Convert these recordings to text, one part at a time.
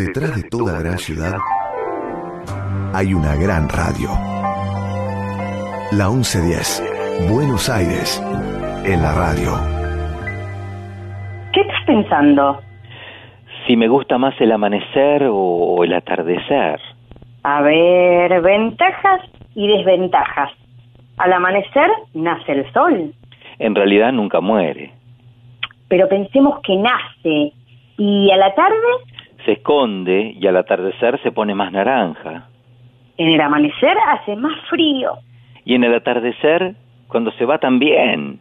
Detrás de toda gran ciudad hay una gran radio. La 1110, Buenos Aires, en la radio. ¿Qué estás pensando? Si me gusta más el amanecer o el atardecer. A ver, ventajas y desventajas. Al amanecer nace el sol. En realidad nunca muere. Pero pensemos que nace. ¿Y a la tarde? Se esconde y al atardecer se pone más naranja. En el amanecer hace más frío. Y en el atardecer, cuando se va también.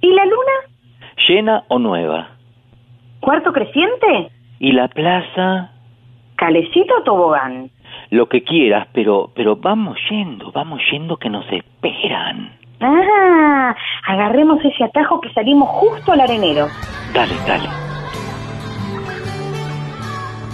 ¿Y la luna? ¿Llena o nueva? ¿Cuarto creciente? ¿Y la plaza? ¿Calecito o tobogán? Lo que quieras, pero, pero vamos yendo, vamos yendo que nos esperan. Ah, agarremos ese atajo que salimos justo al arenero. Dale, dale.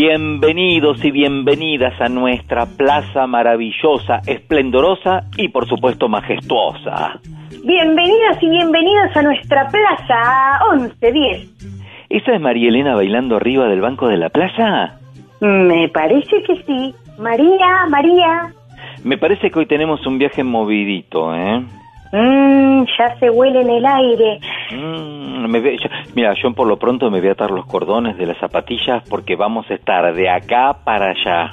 Bienvenidos y bienvenidas a nuestra plaza maravillosa, esplendorosa y por supuesto majestuosa. Bienvenidos y bienvenidos a nuestra plaza 1110. ¿Esa es María Elena bailando arriba del banco de la plaza? Me parece que sí. María, María. Me parece que hoy tenemos un viaje movidito, ¿eh? Mmm, ya se huele en el aire. Mm, me ve- yo- mira, yo por lo pronto me voy a atar los cordones de las zapatillas porque vamos a estar de acá para allá.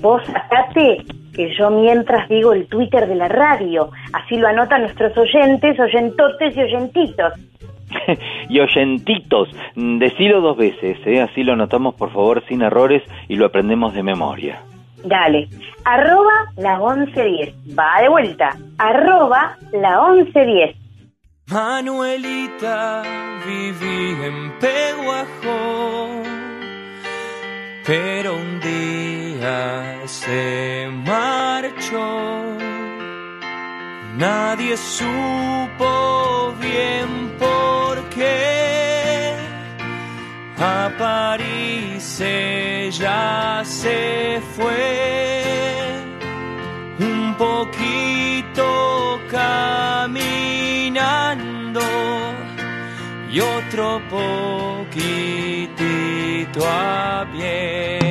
Vos atate que yo mientras digo el Twitter de la radio. Así lo anotan nuestros oyentes, oyentotes y oyentitos. y oyentitos, mm, decilo dos veces, ¿eh? así lo anotamos por favor sin errores y lo aprendemos de memoria. Dale, arroba la 1110. Va de vuelta. Arroba la 1110. Manuelita, viví en Peguajó, pero un día se marchó. Nadie supo bien por qué. A París ella se fue un poquito caminando y otro poquitito a pie.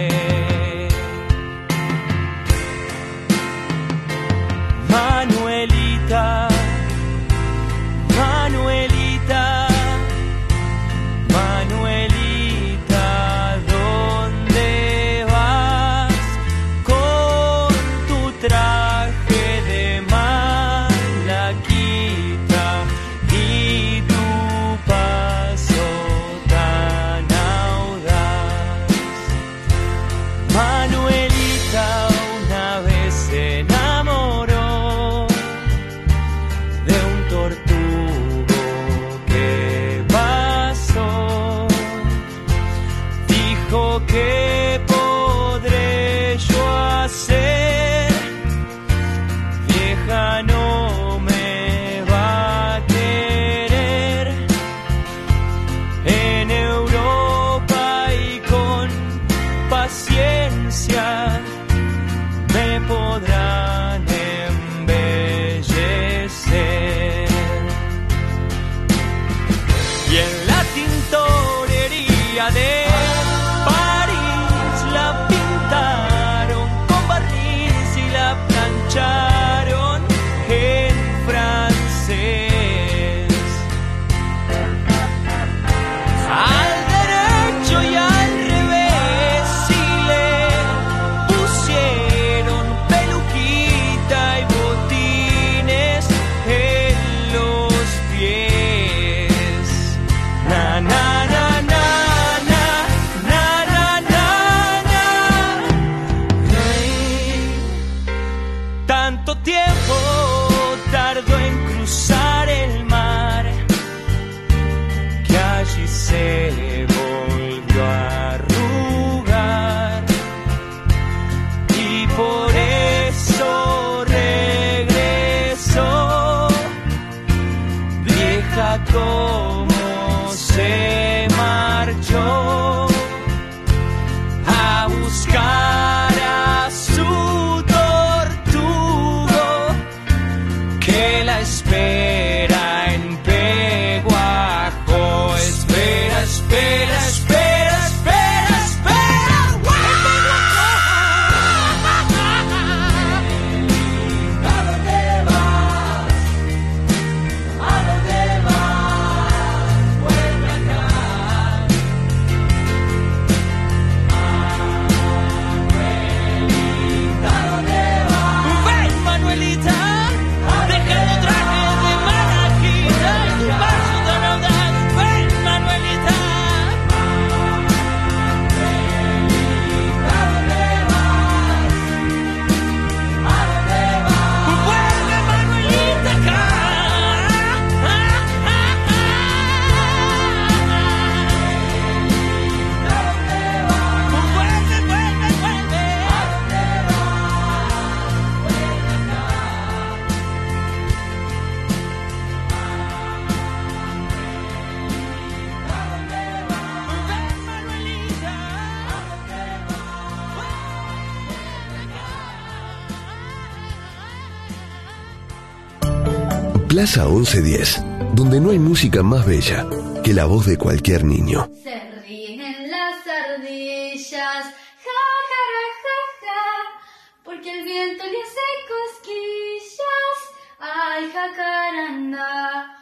Plaza 1110, donde no hay música más bella que la voz de cualquier niño. Se ríen las ardillas, ja, ja, ja, ja, porque el viento le hace cosquillas. Ay, jacaranda.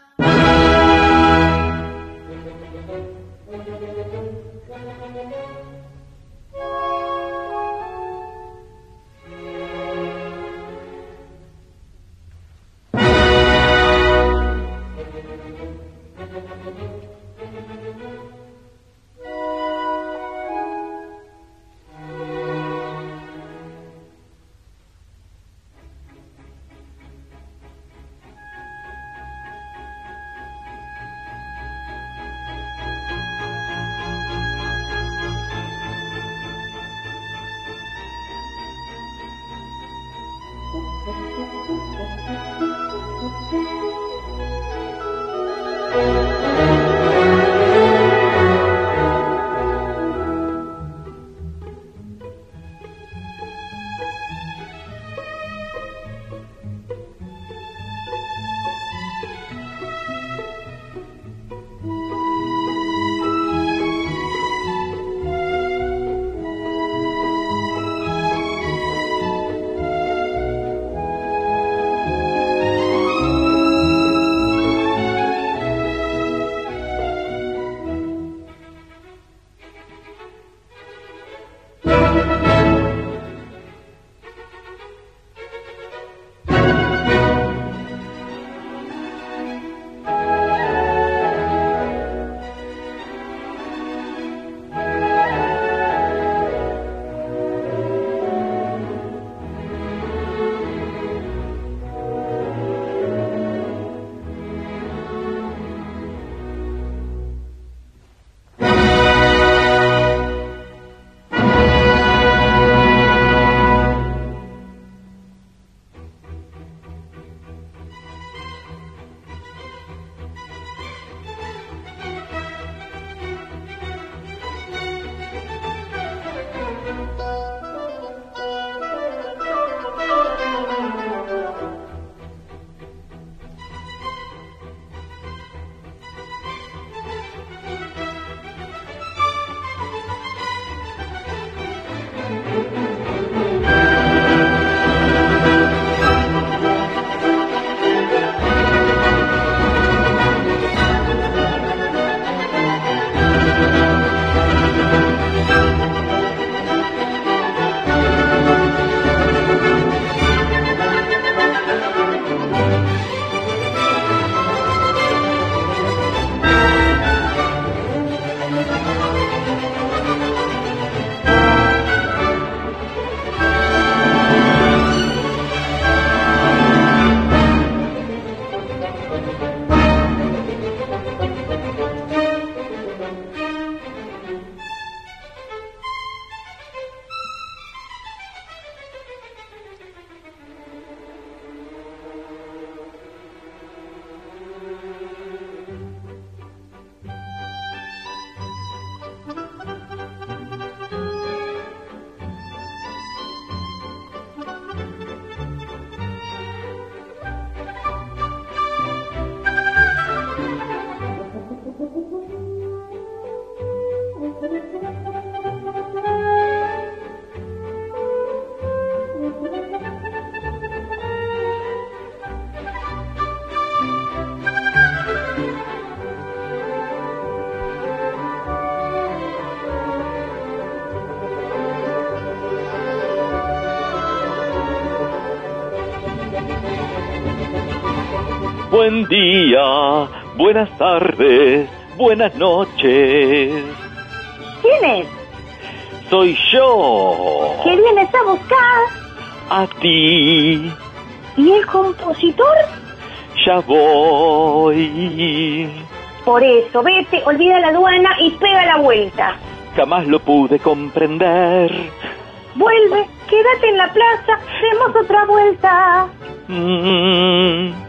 Buen día, buenas tardes, buenas noches. ¿Quién es? Soy yo. ¿Qué vienes a buscar? A ti. ¿Y el compositor? Ya voy. Por eso, vete, olvida la aduana y pega la vuelta. Jamás lo pude comprender. Vuelve, quédate en la plaza, demos otra vuelta. Mm.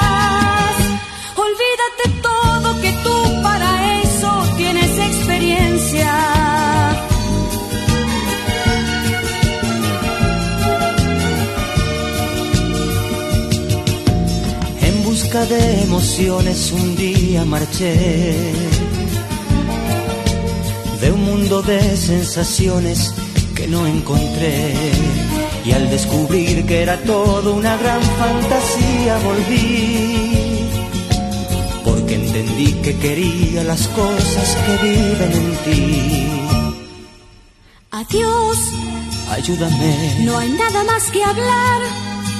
Olvídate todo que tú para eso tienes experiencia. En busca de emociones un día marché. De un mundo de sensaciones que no encontré. Y al descubrir que era todo una gran fantasía volví. Entendí que quería las cosas que viven en ti. Adiós, Ayúdame, no hay nada más que hablar.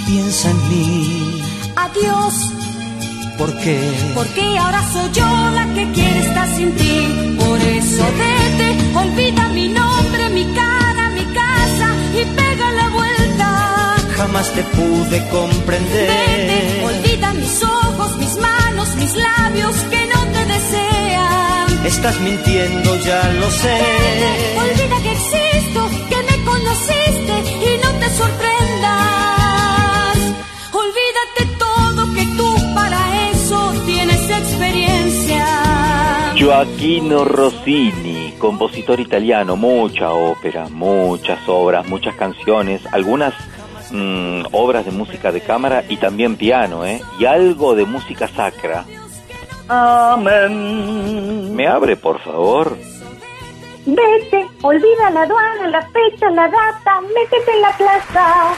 piensa en mí. Adiós, ¿Por qué? porque ahora soy yo la que quiere estar sin ti. Por eso vete, olvida mi nombre, mi cara, mi casa y pega la vuelta. Jamás te pude Vete, comprender. olvida mis ojos, mis labios que no te desean. Estás mintiendo, ya lo sé. Olvida que existo, que me conociste y no te sorprendas. Olvídate todo que tú para eso tienes experiencia. Gioacchino Rossini, compositor italiano, mucha ópera, muchas obras, muchas canciones, algunas mm, obras de música de cámara y también piano, ¿eh? Y algo de música sacra. Amén. ¿Me abre, por favor? Vete, olvida la aduana, la fecha, la data, métete en la plaza.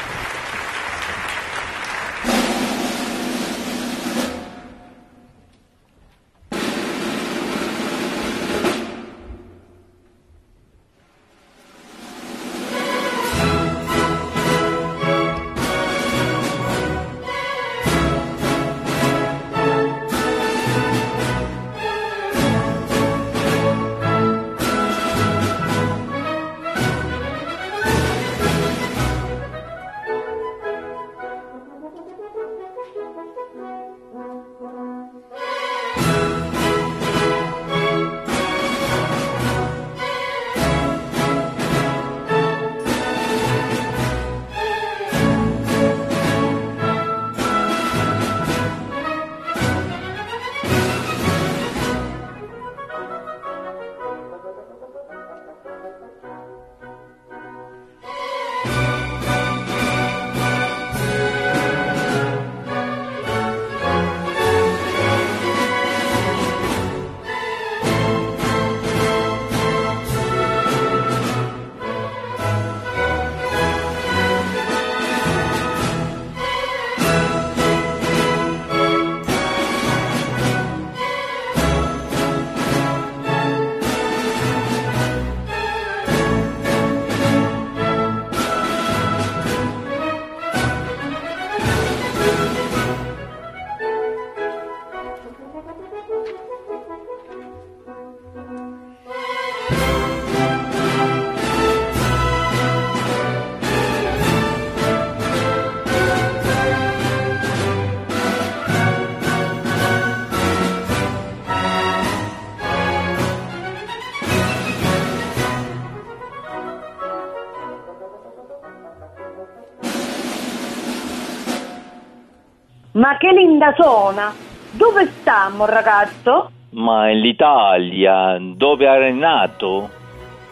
Ma che linda zona! Dove stiamo, ragazzo? Ma en l'Italia, dove hai nato?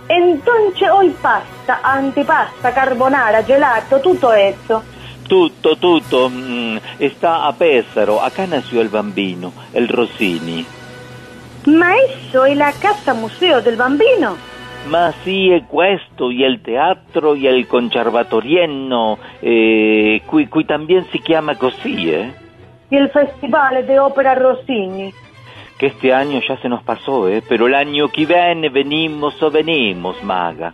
Entonces hoy pasta, antipasta, carbonara, gelato, tutto eso. Tutto, tutto. mm, Está a Pesaro. Acá nació el bambino, el Rossini. Ma eso è la casa museo del bambino. Ma sì, è questo, y el teatro y el conservatorieno, eh, qui, qui también si chiama così, eh? Y el festival de ópera Rossini. Que este año ya se nos pasó, eh? Pero el año que viene venimos o venimos, maga.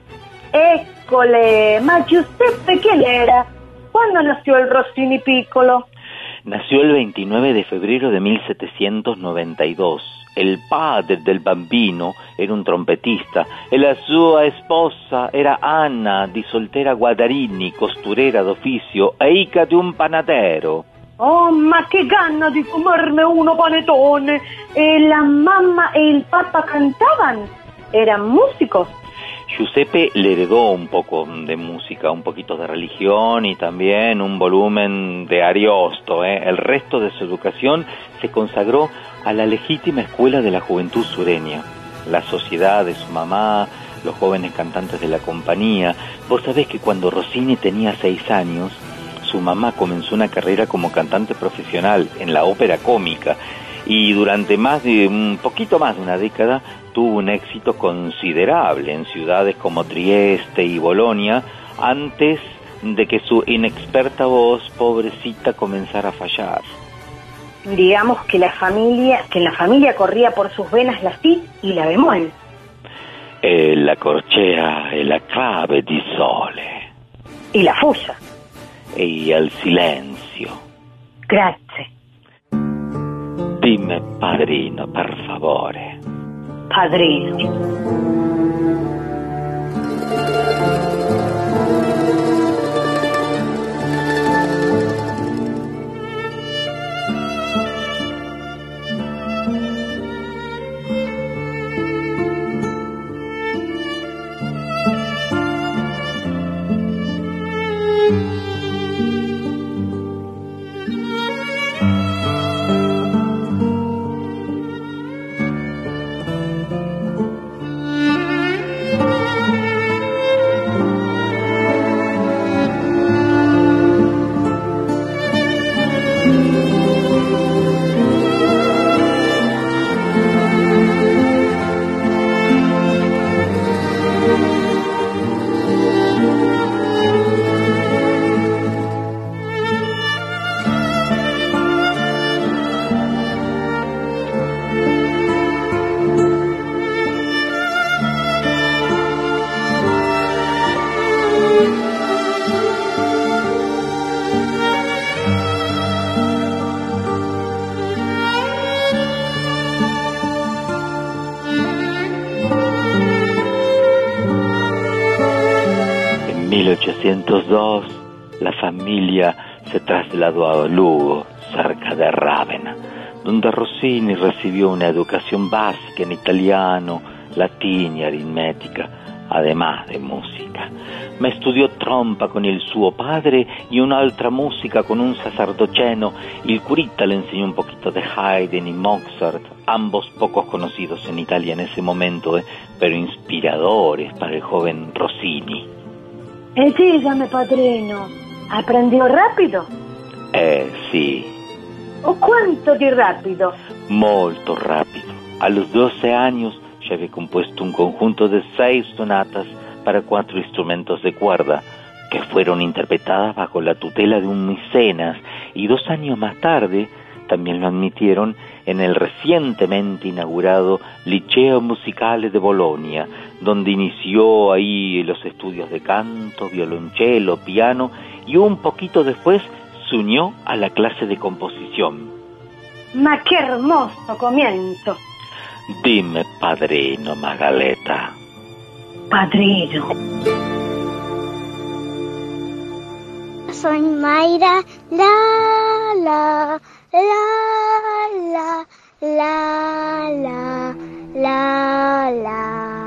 Eccole, ma Giuseppe quién era? ¿Cuándo nació el Rossini piccolo? Nació el 29 de febrero de 1792. El padre del bambino era un trompetista e la sua esposa era Anna di Soltera Guadarini, costurera d'ufficio e hija di un panadero. Oh, ma che ganna di comerme uno panetone. ¿E la mamma e il papà cantaban? ¿Eran músicos? Giuseppe le heredó un poco de música, un poquito de religión y también un volumen de Ariosto. ¿eh? El resto de su educación se consagró a la legítima escuela de la juventud sureña, la sociedad de su mamá, los jóvenes cantantes de la compañía. Vos sabés que cuando Rossini tenía seis años, su mamá comenzó una carrera como cantante profesional en la ópera cómica y durante más de un poquito más de una década tuvo un éxito considerable en ciudades como Trieste y Bolonia antes de que su inexperta voz pobrecita comenzara a fallar. Digamos que la familia, que en la familia corría por sus venas la si y la bemol. E la corcea e la clave di sole Y la fusa. E il silenzio. Grazie. Dimmi padrino, per favore. Padrino. Se trasladó a Lugo, cerca de Rávena, donde Rossini recibió una educación básica en italiano, latín y aritmética, además de música. Ma studiò trompa con il suo padre y un'altra música con un sacerdoceno. Il curita le enseñó un poquito de Haydn y Mozart, ambos pocos conocidos en Italia en ese momento, eh, pero inspiradores para el joven Rossini. E dígame, padrino, ¿aprendió rápido? Eh, sì, ¿O cuánto di rápido? molto rápido. A los 12 años ya había compuesto un conjunto de seis sonatas para cuatro instrumentos de cuerda que fueron interpretadas bajo la tutela de un mecenas y dos años más tarde también lo admitieron en el recientemente inaugurado Liceo Musicale de Bolonia, donde inició ahí los estudios de canto, violonchelo, piano y un poquito después se unió a la clase de composición. Ma qué hermoso comienzo. Dime, padrino Magaleta. Padrino. Soy Mayra, la, la, la, la, la, la, la, la.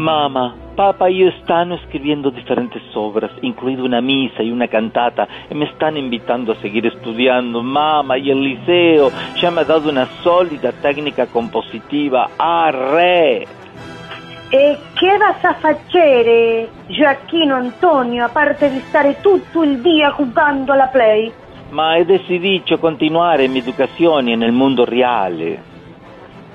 Mamá, papá y yo están escribiendo diferentes obras, incluido una misa y una cantata, y me están invitando a seguir estudiando. Mamá, y el liceo ya me ha dado una sólida técnica compositiva. ¡Arre! E che vas a facere, Gioacchino Antonio, a parte di stare tutto il dia giocando alla play? Ma he decidido continuare mi educazione nel mondo reale.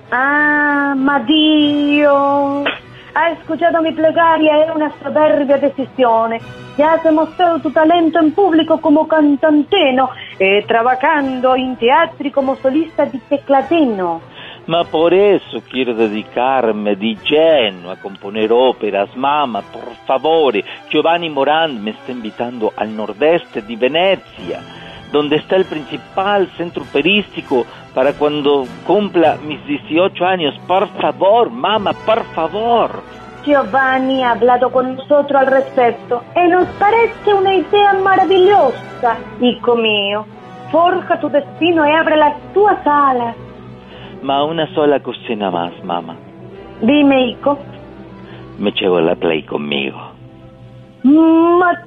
Ah, ma Dio! Hai escuchado mi plegaria, è una soberbia decisione. Ya has mostrado tu talento en público como cantanteno e trabajando in teatri como solista di teclatino. Ma por eso quiero dedicarme di lleno a componer óperas. Mamá, por favore, Giovanni Morand me está invitando al nordeste di Venecia, donde está el principal centro operístico para cuando cumpla mis 18 años. Por favor, mamá, por favor. Giovanni ha hablado con nosotros al respecto e nos parece una idea maravillosa, hijo mío. Forja tu destino y abre las tuas alas. Ma una sola cosina más, mamá. Dime, hijo. Me llevo la play conmigo. Ma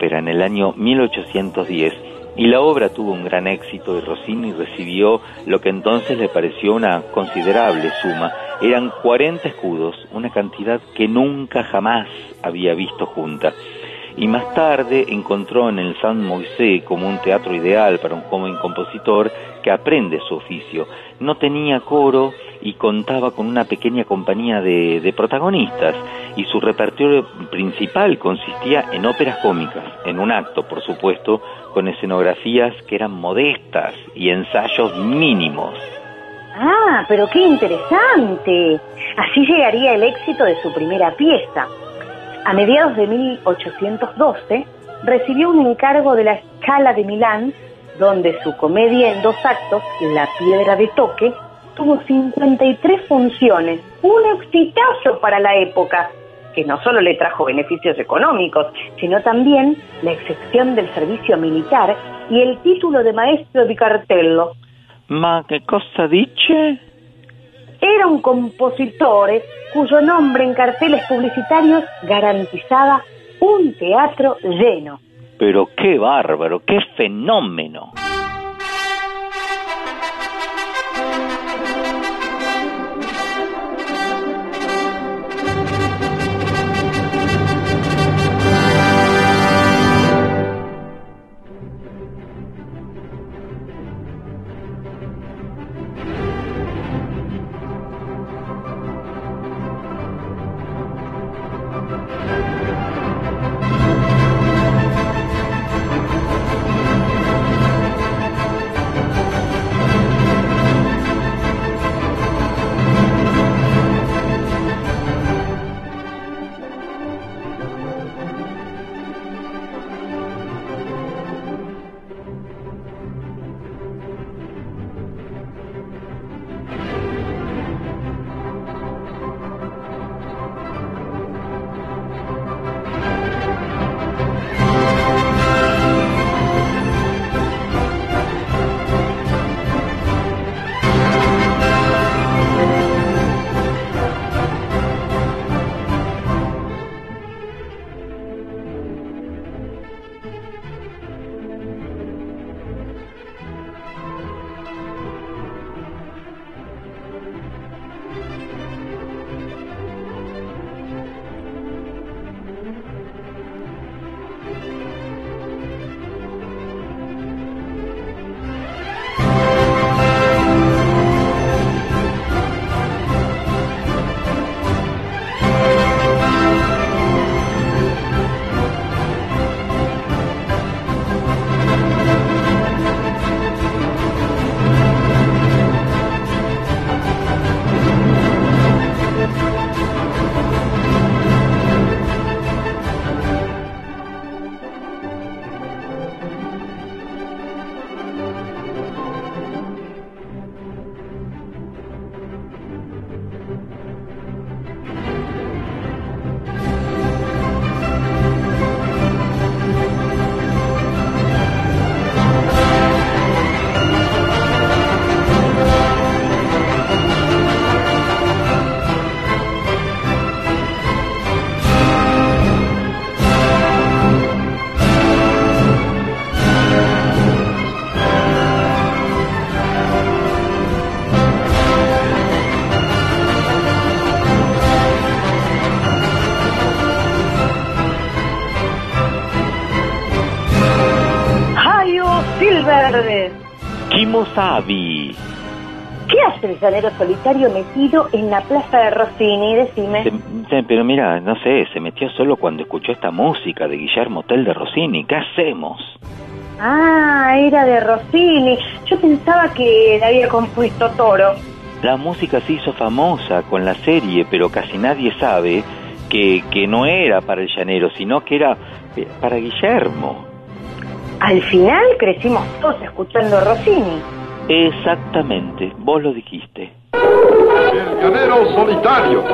en el año 1810 y la obra tuvo un gran éxito y Rossini recibió lo que entonces le pareció una considerable suma. Eran 40 escudos, una cantidad que nunca jamás había visto junta. y más tarde encontró en el San Moisés como un teatro ideal para un joven compositor que aprende su oficio. No tenía coro y contaba con una pequeña compañía de, de protagonistas y su repertorio principal consistía en óperas cómicas, en un acto, por supuesto, con escenografías que eran modestas y ensayos mínimos. Ah, pero qué interesante. Así llegaría el éxito de su primera pieza. A mediados de 1812 recibió un encargo de la Scala de Milán, donde su comedia en dos actos, La Piedra de Toque, tuvo 53 funciones, un exitazo para la época, que no solo le trajo beneficios económicos, sino también la excepción del servicio militar y el título de maestro di cartello. Ma che cosa dice? Era un compositor cuyo nombre en carteles publicitarios garantizaba un teatro lleno. Pero qué bárbaro, qué fenómeno. Silver! Kimosabi. ¿Qué hace el llanero solitario metido en la plaza de Rossini? Decime. Se- se- pero mira, no sé, se metió solo cuando escuchó esta música de Guillermo Tell de Rossini. ¿Qué hacemos? Ah, era de Rossini. Yo pensaba que la había compuesto Toro. La música se hizo famosa con la serie, pero casi nadie sabe que, que no era para el llanero, sino que era eh, para Guillermo. Al final crecimos todos escuchando a Rossini. Exactamente, vos lo dijiste. El llanero solitario.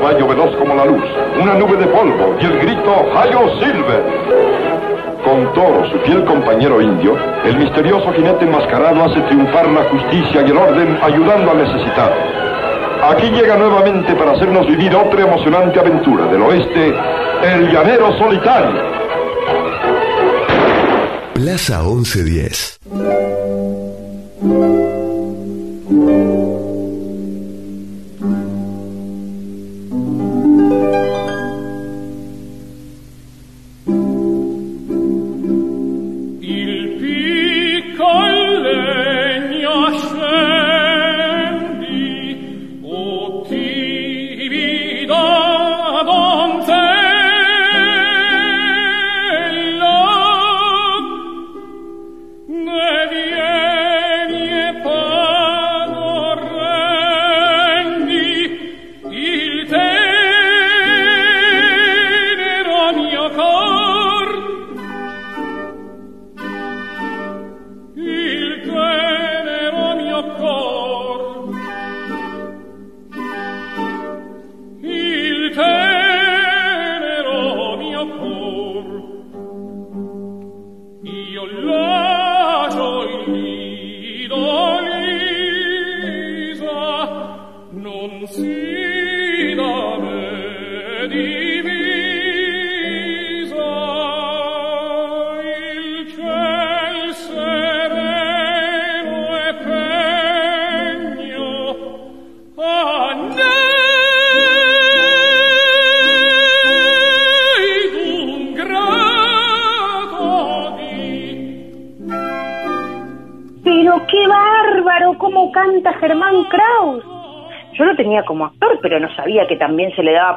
Caballo veloz como la luz, una nube de polvo y el grito ¡Hayo Silver! Con Toro, su fiel compañero indio, el misterioso jinete enmascarado hace triunfar la justicia y el orden ayudando al necesitado. Aquí llega nuevamente para hacernos vivir otra emocionante aventura del oeste, el llanero solitario. Plaza 1110.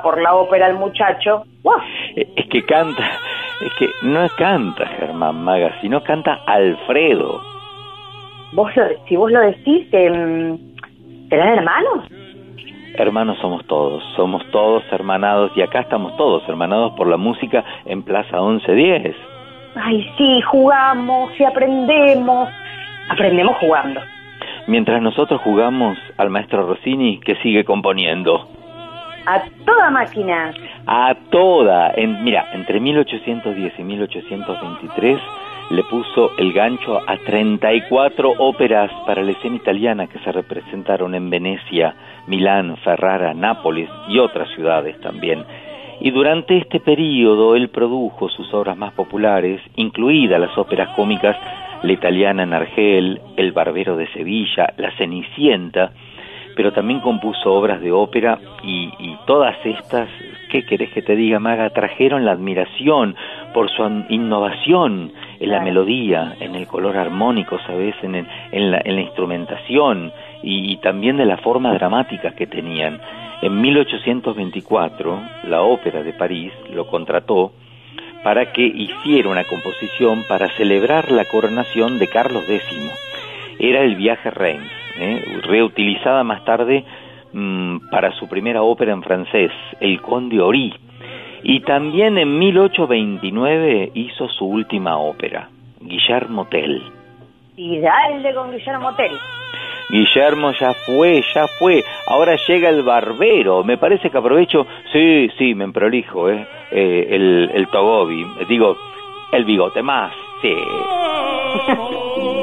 Por la ópera al muchacho. Eh, Es que canta, es que no canta Germán Maga, sino canta Alfredo. Vos lo, si vos lo decís, em, ¿serán hermanos? Hermanos somos todos, somos todos hermanados y acá estamos todos hermanados por la música en Plaza 1110. Ay, sí, jugamos y aprendemos. Aprendemos jugando. Mientras nosotros jugamos al maestro Rossini que sigue componiendo. A toda máquina. A toda, en, mira, entre 1810 y 1823 le puso el gancho a 34 óperas para la escena italiana que se representaron en Venecia, Milán, Ferrara, Nápoles y otras ciudades también. Y durante este periodo él produjo sus obras más populares, incluidas las óperas cómicas La italiana en Argel, El barbero de Sevilla, La Cenicienta, pero también compuso obras de ópera y, y todas estas, ¿qué querés que te diga, Maga? Trajeron la admiración por su innovación en la melodía, en el color armónico, ¿sabes? En, el- en, la, en la instrumentación y, y también de la forma dramática que tenían. En 1824, la Ópera de París lo contrató para que hiciera una composición para celebrar la coronación de Carlos X. Era el viaje Reims, ¿eh? reutilizada más tarde mm, para su primera ópera en francés, El Conde Ori. Y también en 1829 hizo su última ópera, Guillermo Tell. Y dale con Guillermo Tell. Guillermo ya fue, ya fue. Ahora llega el barbero. Me parece que aprovecho. Sí, sí, me prolijo, ¿eh? eh el, el Togobi. Digo, el bigote más. Sí.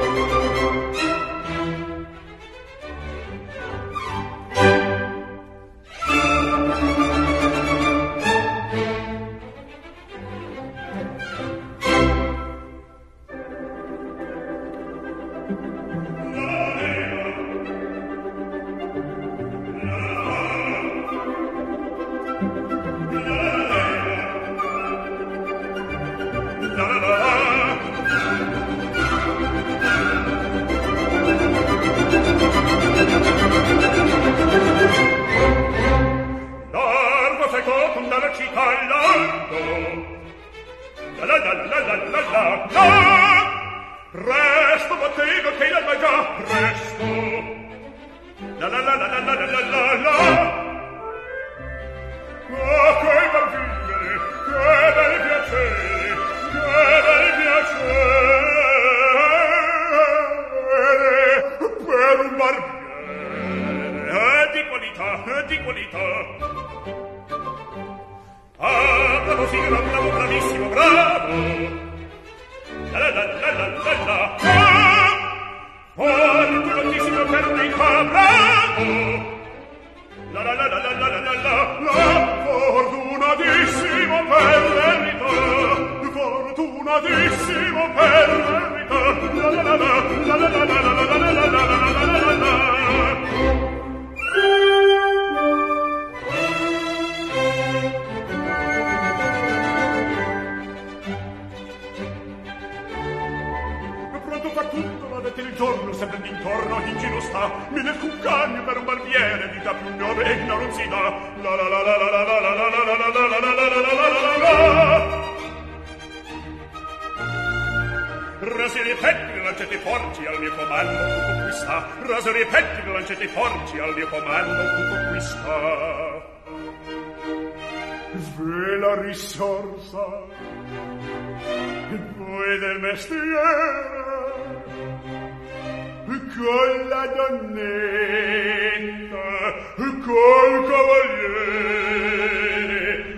col cavaliere,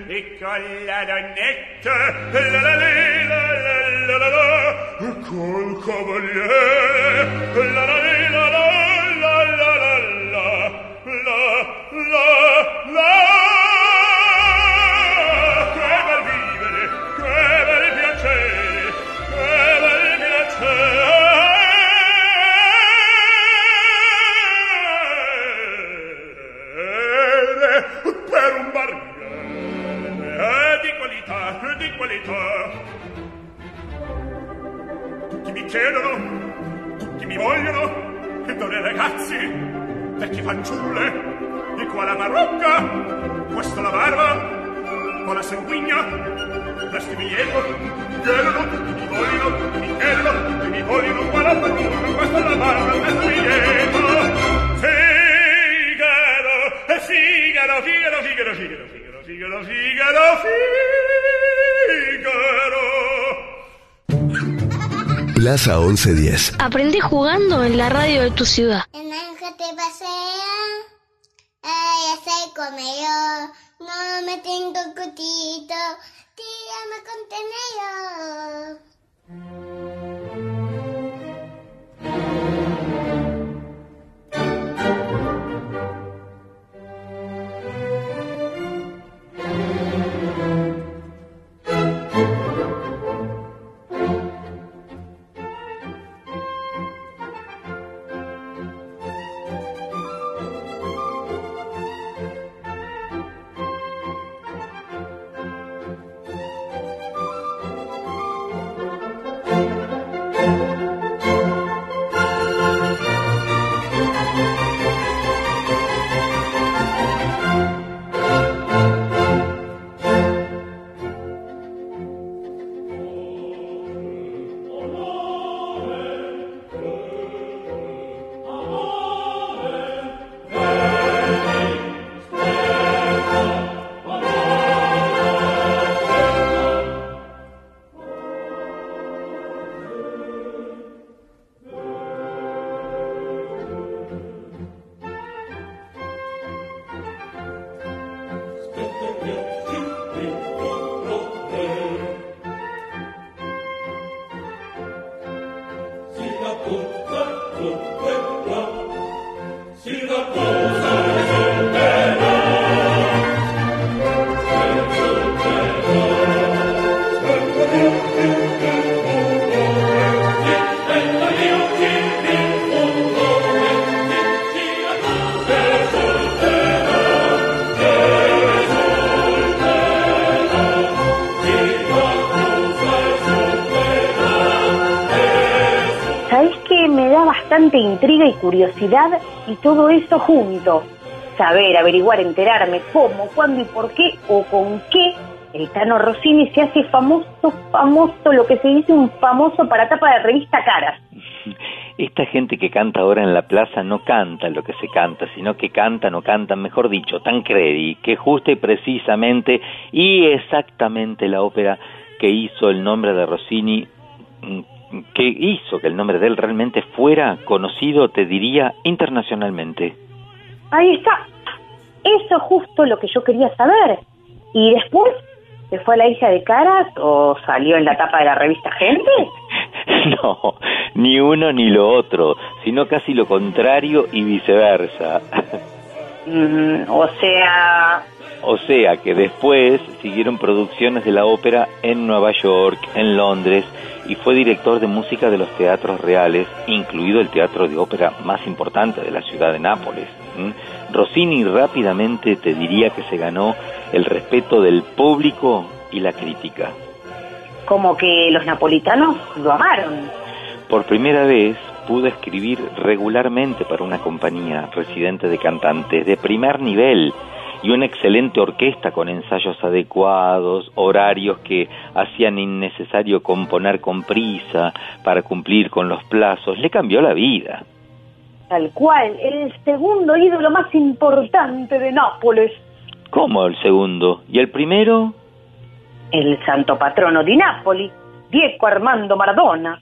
e con la donnetta, la la la la la la la, col cavaliere, la la la Figaro. Plaza 1110. Aprendí jugando en la radio de tu ciudad. Intriga y curiosidad y todo eso junto. Saber, averiguar, enterarme cómo, cuándo y por qué o con qué el Tano Rossini se hace famoso, famoso, lo que se dice un famoso para tapa de revista Caras. Esta gente que canta ahora en la plaza no canta lo que se canta, sino que cantan o cantan, mejor dicho, tan credi, que justa y precisamente y exactamente la ópera que hizo el nombre de Rossini, mm, que hizo que el nombre de él realmente fuera conocido, te diría, internacionalmente. Ahí está. Eso es justo lo que yo quería saber. Y después, ¿se fue a la isla de Caras o salió en la tapa de la revista Gente? no, ni uno ni lo otro, sino casi lo contrario y viceversa. Mm, o sea, O sea que después siguieron producciones de la ópera en Nueva York, en Londres, y fue director de música de los teatros reales, incluido el teatro de ópera más importante de la ciudad de Nápoles. Rossini rápidamente te diría que se ganó el respeto del público y la crítica. como que los napolitanos lo amaron. Por primera vez pudo escribir regularmente para una compañía residente de cantantes de primer nivel y una excelente orquesta con ensayos adecuados, horarios que hacían innecesario componer con prisa para cumplir con los plazos. Le cambió la vida. Tal cual, el segundo ídolo más importante de Nápoles, ¿Cómo el segundo? ¿Y el primero? el santo patrono de Nápoli, Diego Armando Maradona.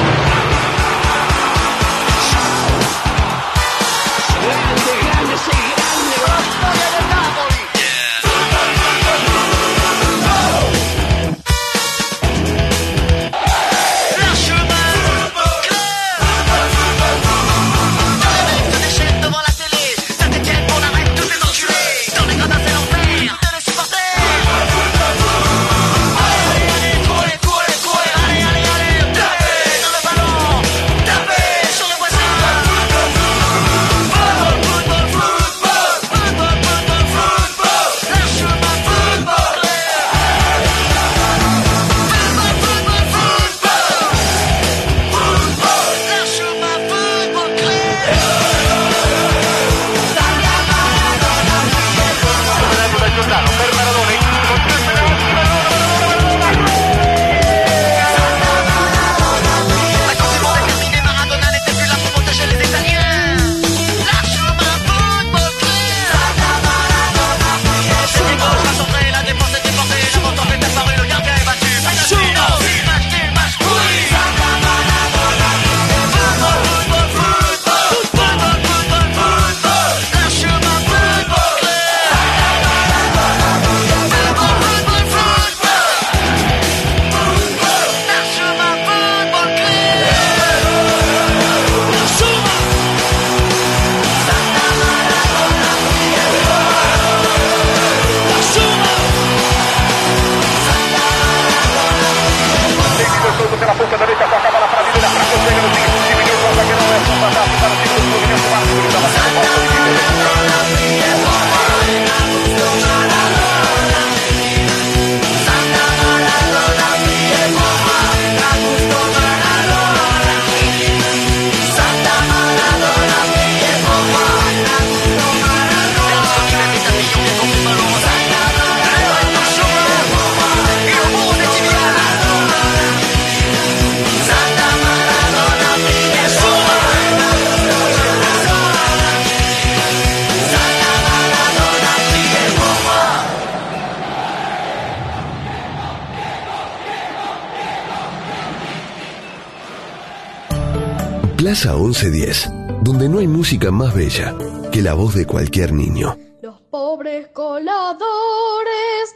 Plaza 1110, donde no hay música más bella que la voz de cualquier niño. Los pobres coladores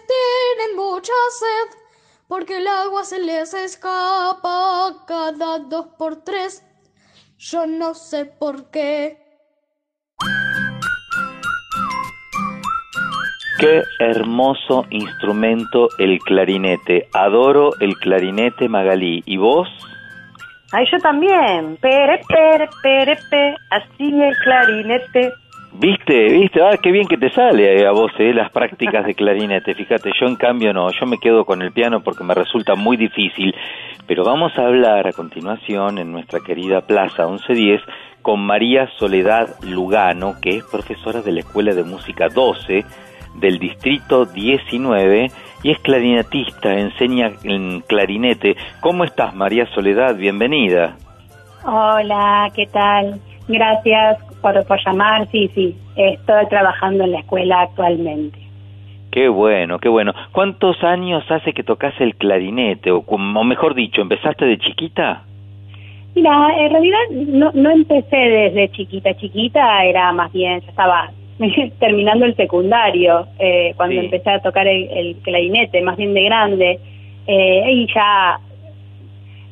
tienen mucha sed porque el agua se les escapa cada dos por tres. Yo no sé por qué. Qué hermoso instrumento el clarinete. Adoro el clarinete Magalí. ¿Y vos? Ay, yo también. Pere, pere, pere, pe. Así el clarinete. ¿Viste? ¿Viste? Ah, qué bien que te sale a vos, eh, las prácticas de clarinete. Fíjate, yo en cambio no, yo me quedo con el piano porque me resulta muy difícil. Pero vamos a hablar a continuación en nuestra querida Plaza 1110 con María Soledad Lugano, que es profesora de la Escuela de Música 12 del Distrito 19 y es clarinetista, enseña en clarinete. ¿Cómo estás, María Soledad? Bienvenida. Hola, ¿qué tal? Gracias por, por llamar. Sí, sí, estoy trabajando en la escuela actualmente. Qué bueno, qué bueno. ¿Cuántos años hace que tocas el clarinete? O, o mejor dicho, ¿empezaste de chiquita? Mira, en realidad no, no empecé desde chiquita. Chiquita era más bien, ya estaba terminando el secundario eh, cuando Sí. empecé a tocar el, el clarinete, más bien de grande. Eh, y ya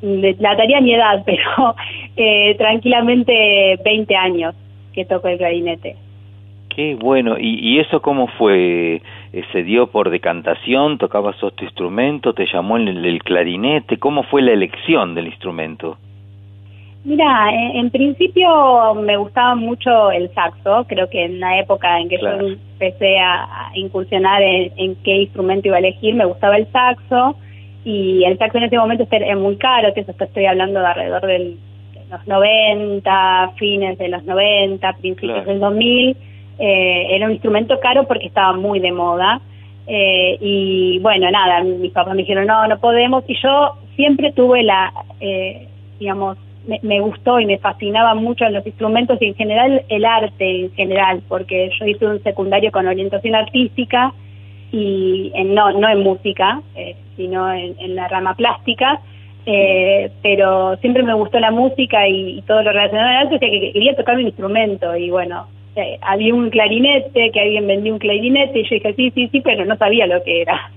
la mi edad, pero eh, tranquilamente 20 años que toco el clarinete. Qué bueno. ¿Y, y eso cómo fue? Eh, ¿Se dio por decantación? ¿Tocabas otro instrumento? ¿Te llamó el, el clarinete? ¿Cómo fue la elección del instrumento? Mira, en, en principio me gustaba mucho el saxo, creo que en la época en que Claro. yo empecé a, a incursionar en, en qué instrumento iba a elegir, me gustaba el saxo y el saxo en ese momento es muy caro, que eso estoy hablando de alrededor del, de los 90, fines de los 90, principios Claro. del 2000, eh, era un instrumento caro porque estaba muy de moda. Eh, y bueno, nada, mis papás me dijeron, no, no podemos. Y yo siempre tuve la, eh, digamos, me, me gustó y me fascinaba mucho los instrumentos y en general el arte en general, porque yo hice un secundario con orientación artística y en- no, no en música, eh, sino en, la rama plástica. Eh, pero siempre me gustó la música y, y todo lo relacionado al arte, o sea que quería tocar un instrumento y bueno, eh, había un clarinete, que alguien vendía un clarinete y yo dije sí, sí, sí, pero no sabía lo que era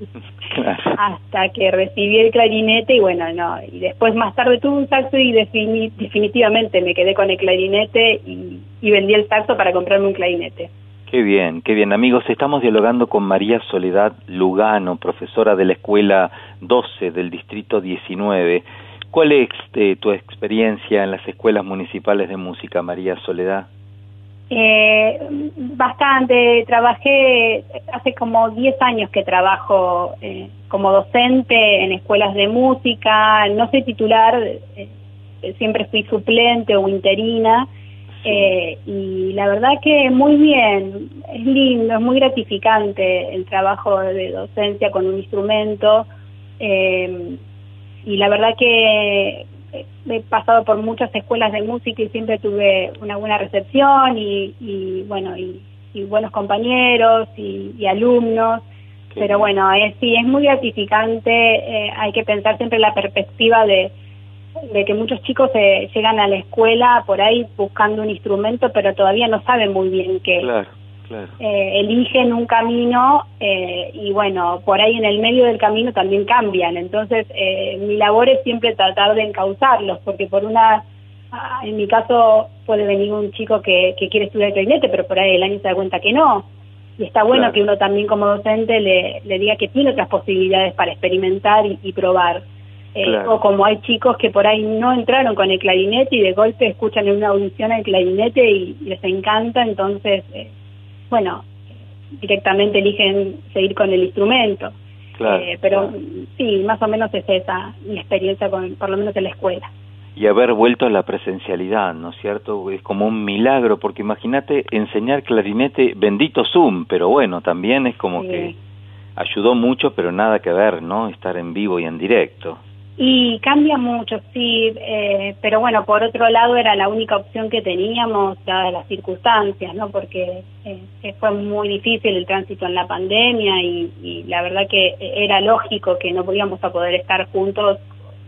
hasta que recibí el clarinete y bueno, no, y después más tarde tuve un saxo y defini- definitivamente me quedé con el clarinete y, y vendí el saxo para comprarme un clarinete. Qué bien, qué bien. Amigos, estamos dialogando con María Soledad Lugano, profesora de la Escuela 12 del Distrito 19. ¿Cuál es eh, tu experiencia en las escuelas municipales de música, María Soledad? Eh, bastante, trabajé, hace como 10 años que trabajo eh, como docente en escuelas de música, no soy titular, eh, siempre fui suplente o interina, eh, y la verdad que muy bien, es lindo, es muy gratificante el trabajo de docencia con un instrumento, eh, y la verdad que he pasado por muchas escuelas de música y siempre tuve una buena recepción y, y bueno y, y buenos compañeros y, y alumnos. Pero bueno es sí es muy gratificante eh, hay que pensar siempre la perspectiva de de que muchos chicos eh, llegan a la escuela por ahí buscando un instrumento pero todavía no saben muy bien qué Claro, claro. eh, eligen un camino eh, y bueno, por ahí en el medio del camino también cambian. Entonces, eh, mi labor es siempre tratar de encauzarlos, porque por una, ah, en mi caso puede venir un chico que, que quiere estudiar clarinete, pero por ahí el año se da cuenta que no. Y está bueno Claro. que uno también como docente le, le diga que tiene otras posibilidades para experimentar y, y probar. Eh, Claro. O como hay chicos que por ahí no entraron con el clarinete y de golpe escuchan en una audición el clarinete y, y les encanta, entonces, eh, bueno, directamente eligen seguir con el instrumento. Claro. Eh, pero sí, más o menos es esa mi experiencia, con, por lo menos en la escuela. y haber vuelto a la presencialidad, ¿no es cierto? Es como un milagro, porque imagínate enseñar clarinete, bendito Zoom, pero bueno, también es como Sí. que ayudó mucho, pero nada que ver, ¿no? Estar en vivo y en directo. Y cambia mucho, sí, eh, pero bueno, por otro lado era la única opción que teníamos dadas las circunstancias, ¿no? Porque eh, eh, fue muy difícil el tránsito en la pandemia y, y la verdad que era lógico que no podíamos a poder estar juntos,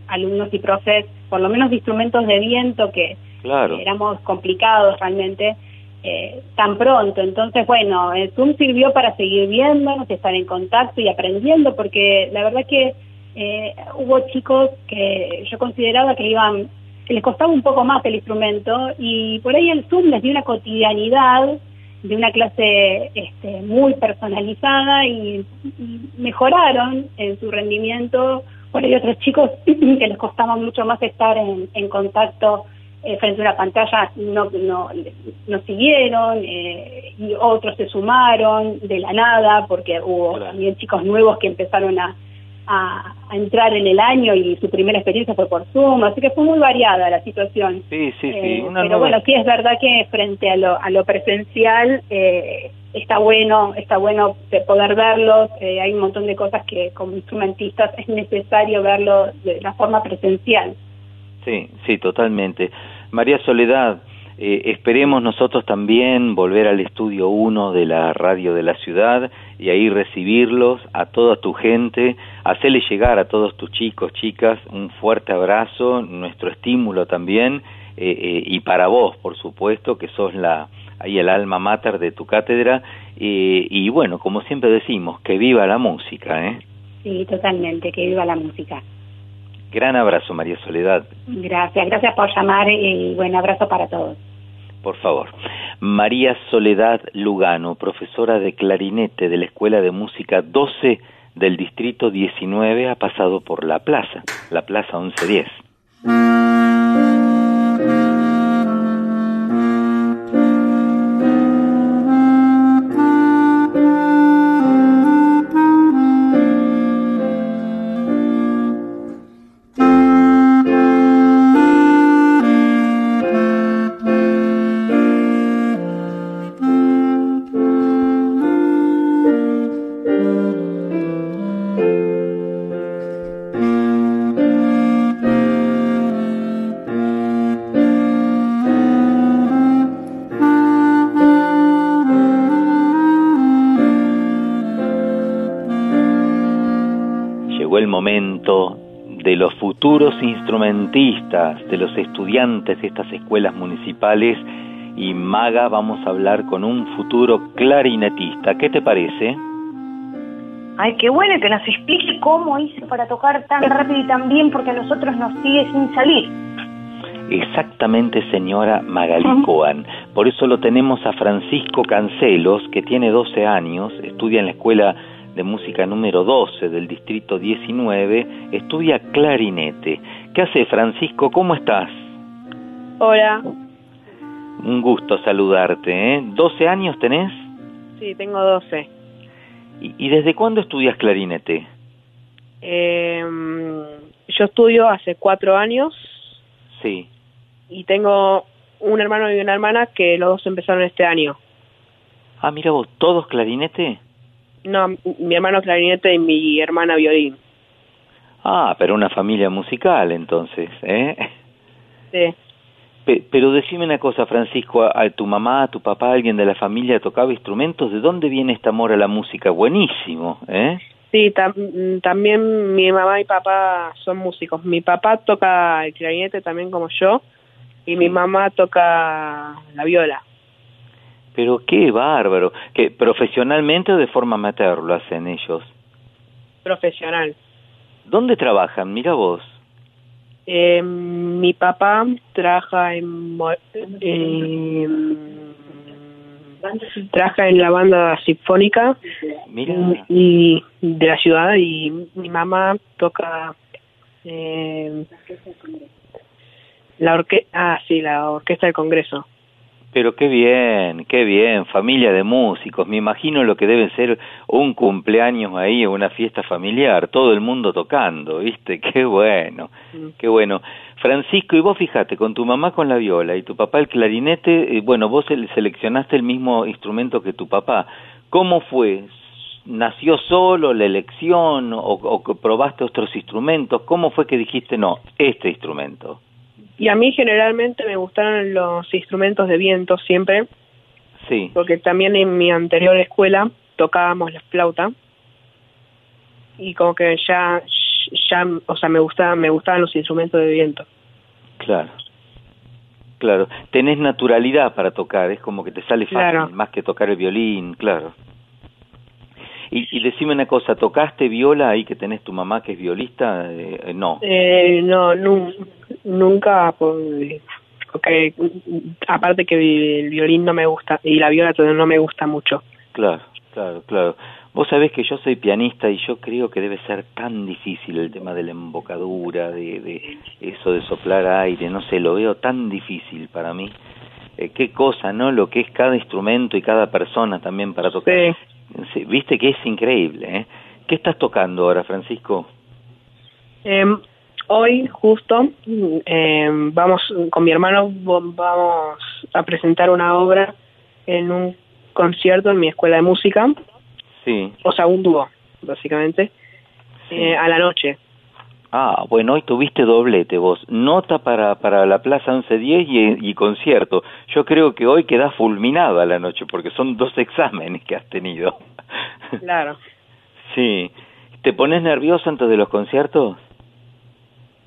alumnos y profes, por lo menos de instrumentos de viento que Claro. éramos complicados realmente eh, tan pronto. Entonces, bueno, el Zoom sirvió para seguir viéndonos, estar en contacto y aprendiendo, porque la verdad que eh, hubo chicos que yo consideraba que iban, que les costaba un poco más el instrumento y por ahí el Zoom les dio una cotidianidad de una clase este, muy personalizada y, y mejoraron en su rendimiento. Por ahí otros chicos que les costaba mucho más estar en, en contacto eh, frente a una pantalla no, no, no siguieron eh, y otros se sumaron de la nada porque hubo también chicos nuevos que empezaron a, a, entrar en el año y su primera experiencia fue por Zoom, así que fue muy variada la situación. Sí, sí, sí. Eh, pero bueno, sí es verdad que frente a lo, a lo presencial eh, está bueno, está bueno poder verlos. Eh, hay un montón de cosas que como instrumentistas es necesario verlo de la forma presencial. Sí, sí, totalmente. María Soledad, eh, esperemos nosotros también volver al estudio 1 de la radio de la ciudad y ahí recibirlos a toda tu gente, hacerle llegar a todos tus chicos, chicas, un fuerte abrazo, nuestro estímulo también, eh, eh, y para vos, por supuesto, que sos la, ahí el alma mater de tu cátedra, y bueno, como siempre decimos, que viva la música, ¿eh? Sí, totalmente, que viva la música. Gran abrazo, María Soledad. Gracias, gracias por llamar y buen abrazo para todos por favor. María Soledad Lugano, profesora de clarinete de la Escuela de Música 12 del Distrito 19, ha pasado por la plaza, la Plaza 1110. Futuros instrumentistas, de los estudiantes de estas escuelas municipales y Maga vamos a hablar con un futuro clarinetista. ¿Qué te parece? Ay, qué bueno que nos explique cómo hice para tocar tan rápido y tan bien porque a nosotros nos sigue sin salir. Exactamente, señora Magali Coan. Por eso lo tenemos a Francisco Cancelos, que tiene 12 años, estudia en la escuela de música número 12 del distrito 19, estudia clarinete. ¿Qué hace Francisco? ¿Cómo estás? Hola. Un gusto saludarte. ¿eh? ¿12 años tenés? Sí, tengo 12. ¿Y, desde cuándo estudias clarinete? Eh, yo estudio hace cuatro años. Sí. Y tengo un hermano y una hermana que los dos empezaron este año. Ah, mira vos, ¿todos clarinete? No, mi hermano clarinete y mi hermana violín. Ah, pero una familia musical entonces, ¿eh? Sí. pero decime una cosa, Francisco, a, tu mamá, a tu papá, alguien de la familia tocaba instrumentos, ¿de dónde viene este amor a la música? Buenísimo, ¿eh? Sí, también mi mamá y papá son músicos. Mi papá toca el clarinete también como yo y mi mamá toca la viola. Pero qué bárbaro. ¿Que profesionalmente o de forma amateur lo hacen ellos? Profesional. ¿Dónde trabajan? Mira vos. Eh, mi papá trabaja en, trabaja en la banda sinfónica y de la ciudad y mi mamá toca eh, la orquesta ah sí la orquesta del Congreso pero qué bien, qué bien, familia de músicos. Me imagino lo que debe ser un cumpleaños ahí una fiesta familiar, todo el mundo tocando, ¿viste? Qué bueno, mm. qué bueno. Francisco, y vos fíjate, con tu mamá con la viola y tu papá el clarinete, eh, bueno, vos seleccionaste el mismo instrumento que tu papá. ¿Cómo fue? ¿Nació solo la elección o, o probaste otros instrumentos? ¿Cómo fue que dijiste, no, este instrumento? Y a mí generalmente me gustaron los instrumentos de viento siempre. Sí. Porque también en mi anterior escuela tocábamos la flauta. Y como que ya, ya, o sea, me gustaban, me gustaban los instrumentos de viento. Claro. Claro, tenés naturalidad para tocar, es como que te sale fácil, más que tocar el violín, claro. Y, y, decime una cosa, ¿tocaste viola ahí que tenés tu mamá que es violista? Eh, no. Eh, no, nunca, porque aparte que el violín no me gusta y la viola no me gusta mucho. Claro, claro, claro. Vos sabés que yo soy pianista y yo creo que debe ser tan difícil el tema de la embocadura, de, de eso de soplar aire, no sé, lo veo tan difícil para mí. Eh, qué cosa, ¿no? Lo que es cada instrumento y cada persona también para tocar. Sí. Viste que es increíble, ¿eh? ¿Qué estás tocando ahora, Francisco? Em, hoy justo em, vamos con mi hermano vamos a presentar una obra en un concierto en mi escuela de música, Sí. o sea, un dúo, básicamente, eh, a la noche. Ah, bueno, hoy tuviste doblete vos. Nota para, para la Plaza 1110 y, y concierto. Yo creo que hoy quedás fulminada la noche porque son dos exámenes que has tenido. Claro. sí. ¿Te pones nervioso antes de los conciertos?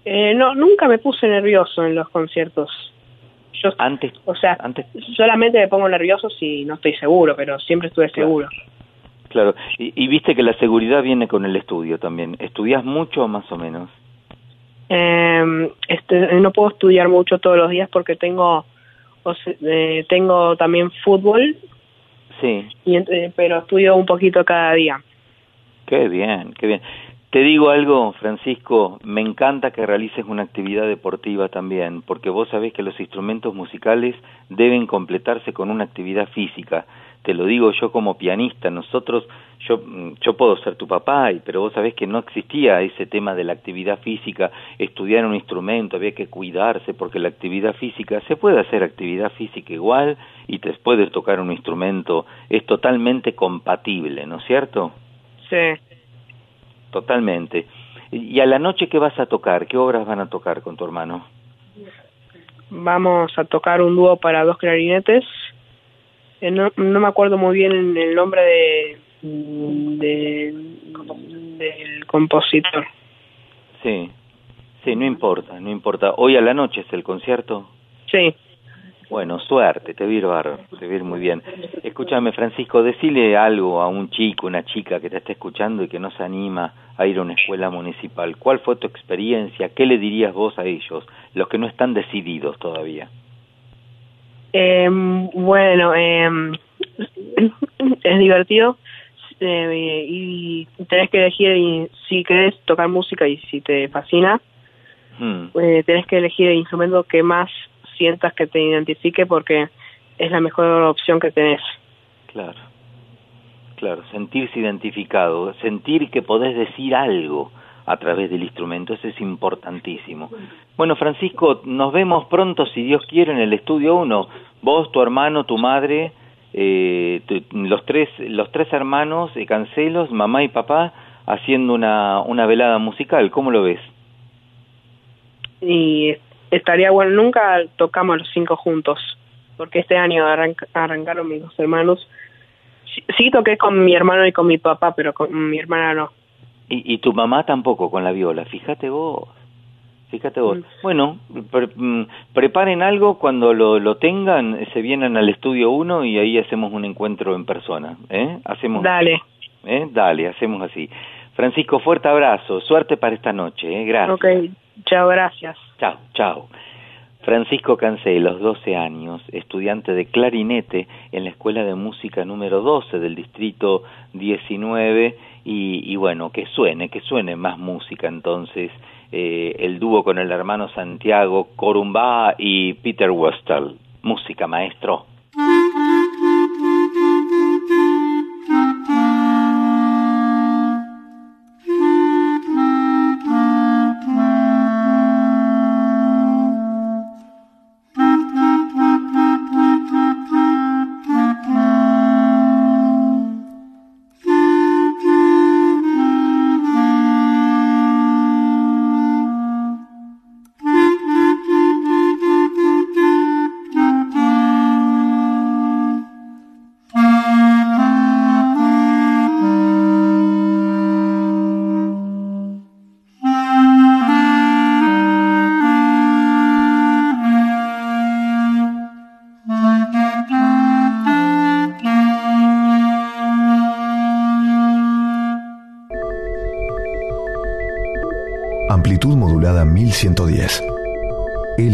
Eh, no, nunca me puse nervioso en los conciertos. Yo, Antes, o sea, antes, solamente me pongo nervioso si no estoy seguro, pero siempre estuve seguro. Claro. Y, y viste que la seguridad viene con el estudio también. ¿Estudias mucho o más o menos? Eh, este, no puedo estudiar mucho todos los días porque tengo, o eh, tengo también fútbol, Sí. y, eh, pero estudio un poquito cada día. Qué bien, qué bien. Te digo algo, Francisco, me encanta que realices una actividad deportiva también, porque vos sabés que los instrumentos musicales deben completarse con una actividad física. Te lo digo yo como pianista, nosotros, yo, mm, yo puedo ser tu papá, pero vos sabés que no existía ese tema de la actividad física, estudiar un instrumento, había que cuidarse, porque la actividad física, se puede hacer actividad física igual y te puedes tocar un instrumento, es totalmente compatible, ¿no es cierto? Sí. Totalmente. ¿Y a la noche qué vas a tocar? ¿Qué obras van a tocar con tu hermano? Vamos a tocar un dúo para dos clarinetes. Eh, no, no me acuerdo muy bien el- el nombre de, de- del compositor. Sí, sí, no importa, no importa. ¿Hoy a la noche es el concierto? Sí. Bueno, suerte, te vi bárbaro, te vi muy bien. Escúchame, Francisco, decile algo a un chico, una chica que te está escuchando y que no se anima a ir a una escuela municipal. ¿Cuál fue tu experiencia? ¿Qué le dirías vos a ellos, los que no están decididos todavía? Eh, bueno, eh, es divertido eh, y tenés que elegir y si querés tocar música y si te fascina, Hmm, eh, tenés que elegir el instrumento que más sientas que te identifique porque es la mejor opción que tenés. Claro, claro, sentirse identificado, sentir que podés decir algo a través del instrumento, eso es importantísimo. Bueno, Francisco, nos vemos pronto, si Dios quiere, en el estudio 1. Vos, tu hermano, tu madre, eh, tu- los, tres, los tres hermanos, eh, Cancelos, mamá y papá, haciendo una, una velada musical. ¿Cómo lo ves? Y estaría bueno, nunca tocamos los cinco juntos, porque este año arranca- arrancaron mis dos hermanos. Sí, sí toqué con mi hermano y con mi papá, pero con mi hermana no. Y, y tu mamá tampoco con la viola, fíjate vos. Fíjate vos. Bueno, pre- mm, preparen algo cuando lo, lo tengan, eh, se vienen al estudio 1 y ahí hacemos un encuentro en persona. ¿eh? Hacemos, Dale. ¿eh? Dale, hacemos así. Francisco, fuerte abrazo, suerte para esta noche, ¿eh? gracias. Ok, chao, gracias. Chao, chao. Francisco Cancelos, 12 años, estudiante de clarinete en la Escuela de Música número 12 del Distrito 19 y, y bueno, que suene, que suene más música entonces, eh, el dúo con el hermano Santiago Corumbá y Peter Westall. Música, maestro.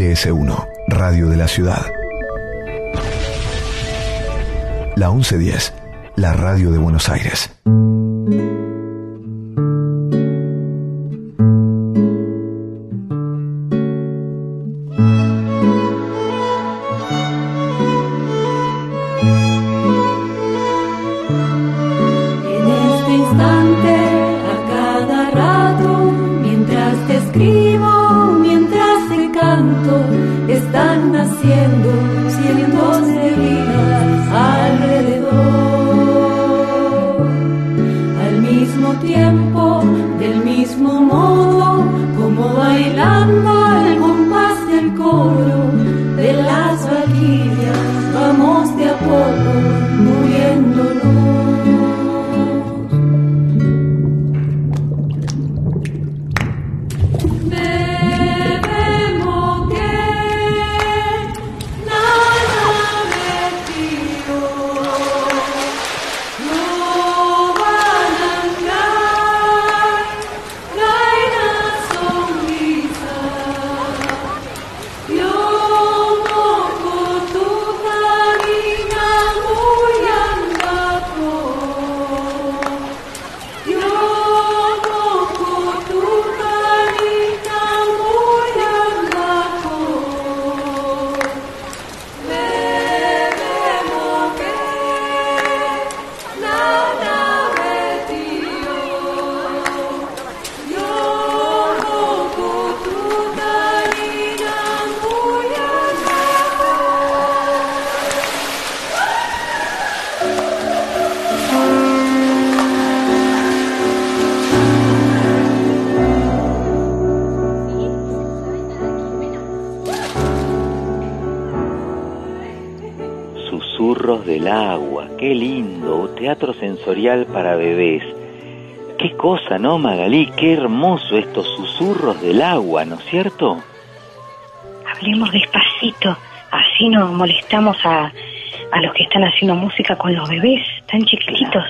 LS1, Radio de la Ciudad. La 1110, la radio de Buenos Aires. Sensorial para bebés. Qué cosa, ¿no, Magalí? Qué hermoso estos susurros del agua, ¿no es cierto? Hablemos despacito, así no molestamos a, a los que están haciendo música con los bebés tan chiquititos.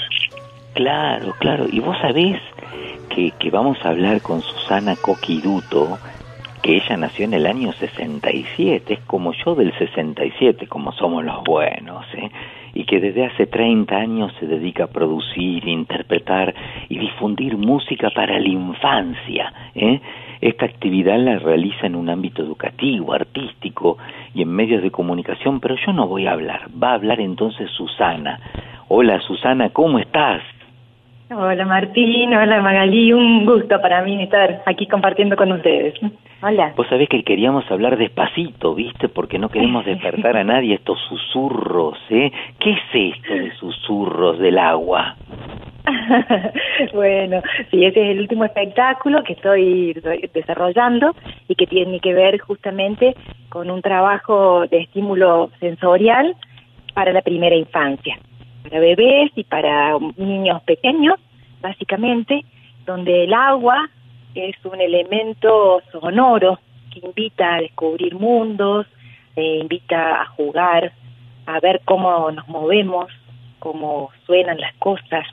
Claro, claro. Y vos sabés que, que vamos a hablar con Susana Coquiduto, que ella nació en el año 67, es como yo del 67, como somos los buenos, que desde hace 30 años se dedica a producir, interpretar y difundir música para la infancia. ¿eh? Esta actividad la realiza en un ámbito educativo, artístico y en medios de comunicación, pero yo no voy a hablar, va a hablar entonces Susana. Hola Susana, ¿cómo estás? Hola Martín, hola Magalí, un gusto para mí estar aquí compartiendo con ustedes. Hola. Vos sabés que queríamos hablar despacito, ¿viste? Porque no queremos despertar a nadie estos susurros, ¿eh? ¿Qué es esto de susurros del agua? bueno, sí, ese es el último espectáculo que estoy desarrollando y que tiene que ver justamente con un trabajo de estímulo sensorial para la primera infancia, para bebés y para niños pequeños, básicamente, donde el agua es un elemento sonoro que invita a descubrir mundos, eh, invita a jugar, a ver cómo nos movemos, cómo suenan las cosas.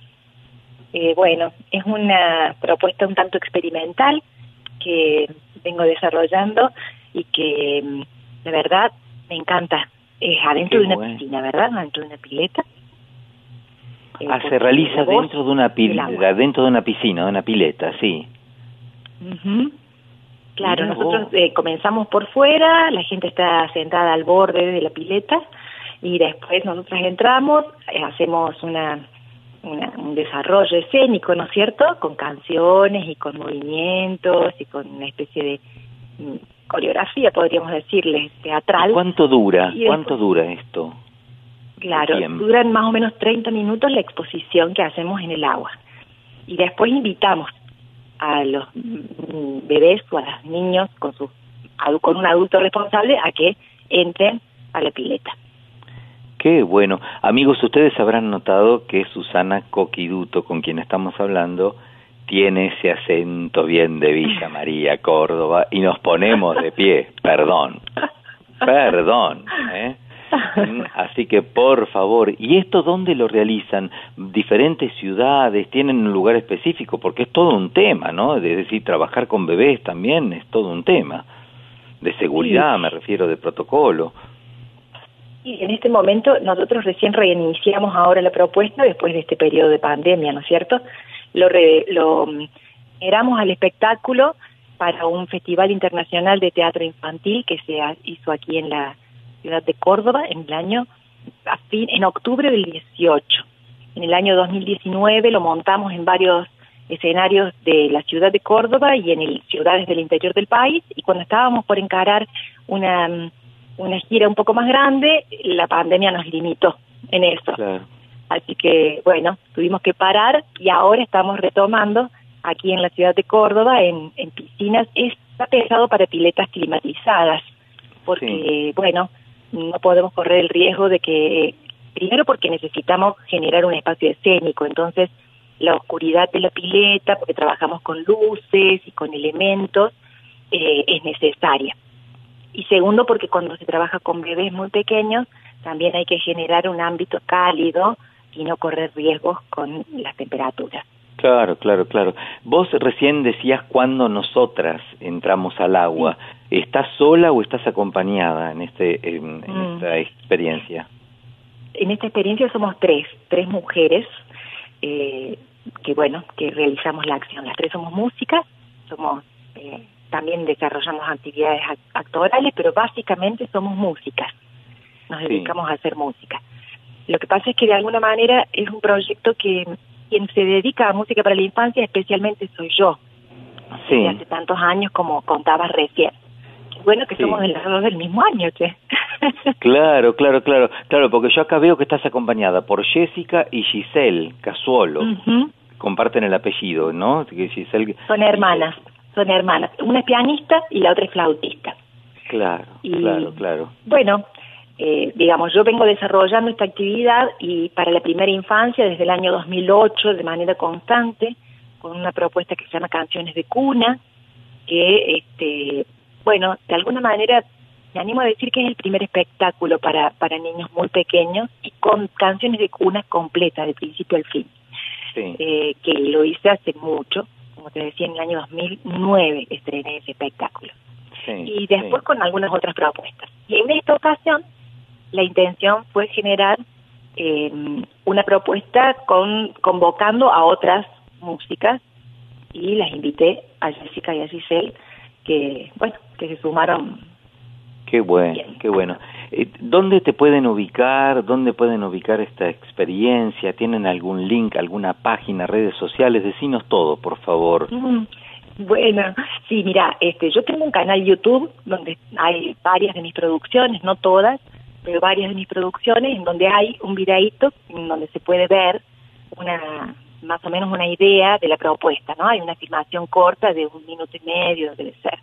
Eh, bueno, es una propuesta un tanto experimental que vengo desarrollando y que mm, de verdad me encanta. Es adentro Qué de una bueno. piscina, ¿verdad? Adentro de una pileta. Eh, Ah, se realiza dentro de una dentro de una piscina, de una pileta, sí. Ujú. Claro, nosotros eh, comenzamos por fuera, la gente está sentada al borde de la pileta y después nosotros entramos, eh, hacemos una, una- un desarrollo escénico, ¿no es cierto? Con canciones y con movimientos y con una especie de mm, coreografía, podríamos decirle, teatral. ¿Cuánto dura? Después- ¿Cuánto dura esto? Claro, duran más o menos 30 minutos la exposición que hacemos en el agua. Y después invitamos a los bebés o a los niños con, su, con un adulto responsable a que entren a la pileta. Qué bueno. Amigos, ustedes habrán notado que Susana Coquiduto, con quien estamos hablando, tiene ese acento bien de Villa María, Córdoba, y nos ponemos de pie. Perdón. Perdón. ¿eh? Así que por favor, ¿y esto dónde lo realizan? ¿Diferentes ciudades? ¿Tienen un lugar específico? Porque es todo un tema, ¿no? Es decir, trabajar con bebés también es todo un tema. De seguridad, me refiero, de protocolo. Y en este momento nosotros recién reiniciamos ahora la propuesta después de este periodo de pandemia, ¿no es cierto? Lo, re- lo al espectáculo para un festival internacional de teatro infantil que se hizo aquí en la ciudad de Córdoba en el año a fin- en octubre del 18. En el año 2019 lo montamos en varios escenarios de la ciudad de Córdoba y en el, ciudades del interior del país y cuando estábamos por encarar una, una gira un poco más grande, la pandemia nos limitó en eso. Así que bueno, tuvimos que parar y ahora estamos retomando aquí en la ciudad de Córdoba en, en piscinas. Está pensado para piletas climatizadas porque bueno, no podemos correr el riesgo de que, primero porque necesitamos generar un espacio escénico, entonces la oscuridad de la pileta, porque trabajamos con luces y con elementos, eh, es necesaria. Y segundo, porque cuando se trabaja con bebés muy pequeños, también hay que generar un ámbito cálido y no correr riesgos con las temperaturas. Claro, claro, claro. Vos recién decías cuando nosotras entramos al agua. ¿Estás sola o estás acompañada en, este, en, Mm. esta experiencia? En esta experiencia somos tres, tres mujeres eh, que bueno, que realizamos la acción. Las tres somos músicas, somos eh, también desarrollamos actividades ac- actorales, pero básicamente somos músicas. Nos Sí. dedicamos a hacer música. Lo que pasa es que de alguna manera es un proyecto que quien se dedica a música para la infancia especialmente soy yo. Sí. Hace tantos años como contabas recién. Qué bueno que Sí. somos de las dos del mismo año, che. Claro, claro, claro, claro, porque yo acá veo que estás acompañada por Jessica y Giselle Casuolo. Comparten el apellido, ¿no? Giselle, Son hermanas, son hermanas. Una es pianista y la otra es flautista. claro, Y- claro, claro. Bueno, eh, digamos, yo vengo desarrollando esta actividad y para la primera infancia desde el año 2008 de manera constante con una propuesta que se llama Canciones de Cuna, que, este, bueno, de alguna manera me animo a decir que es el primer espectáculo para, para niños muy pequeños y con canciones de cuna completas, de principio al fin, Sí. eh, que lo hice hace mucho, como te decía, en el año 2009 estrené ese espectáculo sí, y después con algunas otras propuestas. Y en esta ocasión, la intención fue generar eh, una propuesta con convocando a otras músicas y las invité a Jessica y a Giselle que, bueno, que se sumaron. Qué bueno, qué bueno. Eh, ¿Dónde te pueden ubicar? ¿Dónde pueden ubicar esta experiencia? ¿Tienen algún link, alguna página, redes sociales? Decinos todo, por favor. Mm, Bueno, sí, mira, este, yo tengo un canal YouTube donde hay varias de mis producciones, no todas, pero varias de mis producciones, en donde hay un videíto en donde se puede ver una más o menos una idea de la propuesta, ¿no? Hay una filmación corta de un minuto y medio, debe ser.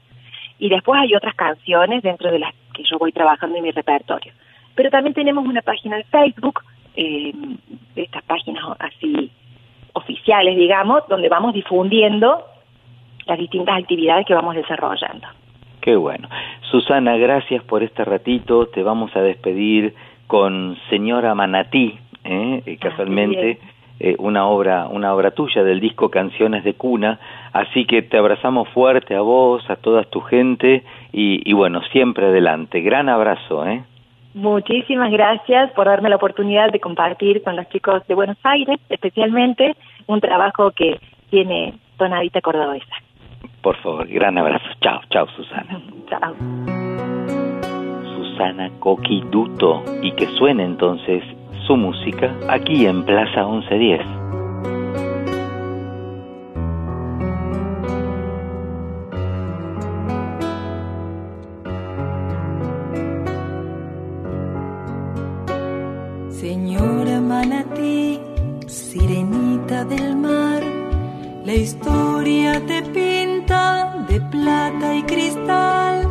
Y después hay otras canciones dentro de las que yo voy trabajando en mi repertorio. Pero también tenemos una página de Facebook, eh, de estas páginas así oficiales, digamos, donde vamos difundiendo las distintas actividades que vamos desarrollando. Qué bueno. Susana, gracias por este ratito. Te vamos a despedir con Señora Manatí, ¿eh? Eh, casualmente eh, una obra una obra tuya del disco Canciones de Cuna. Así que te abrazamos fuerte a vos, a toda tu gente y, y bueno, siempre adelante. Gran abrazo, ¿eh? Muchísimas gracias por darme la oportunidad de compartir con los chicos de Buenos Aires, especialmente un trabajo que tiene tonadita cordobesa. Por favor, gran abrazo. Chao, chao, Susana. Chao. Susana Coqui Duto y que suene entonces su música aquí en Plaza 1110. Señora Manatí, sirenita del mar, la historia te pinta de plata y cristal,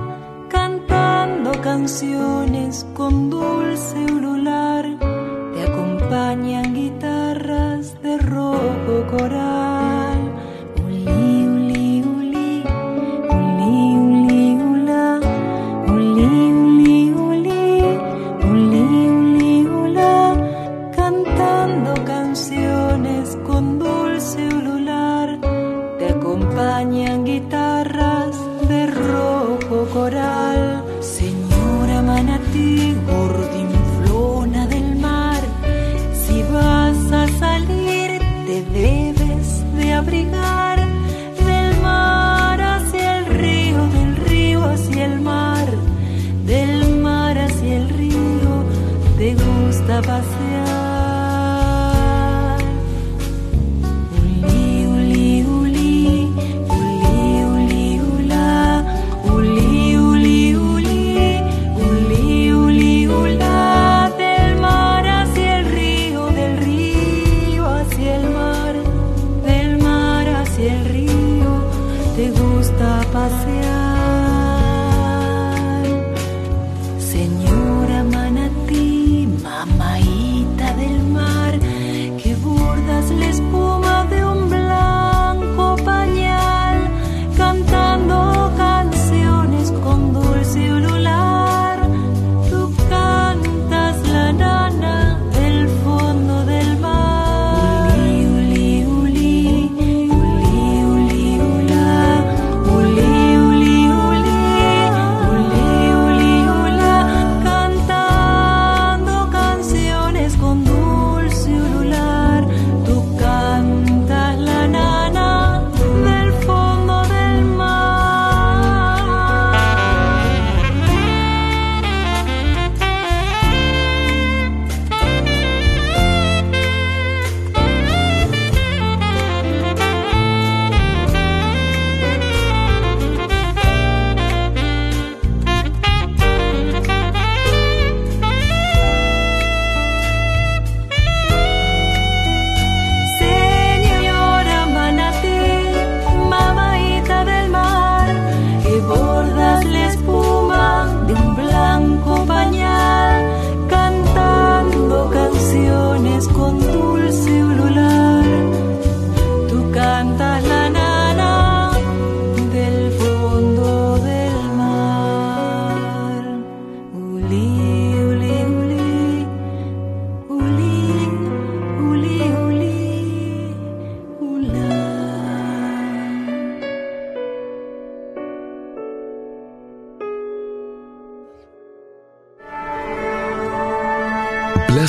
cantando canciones con dulce ulular, te acompañan guitarras de rojo coral.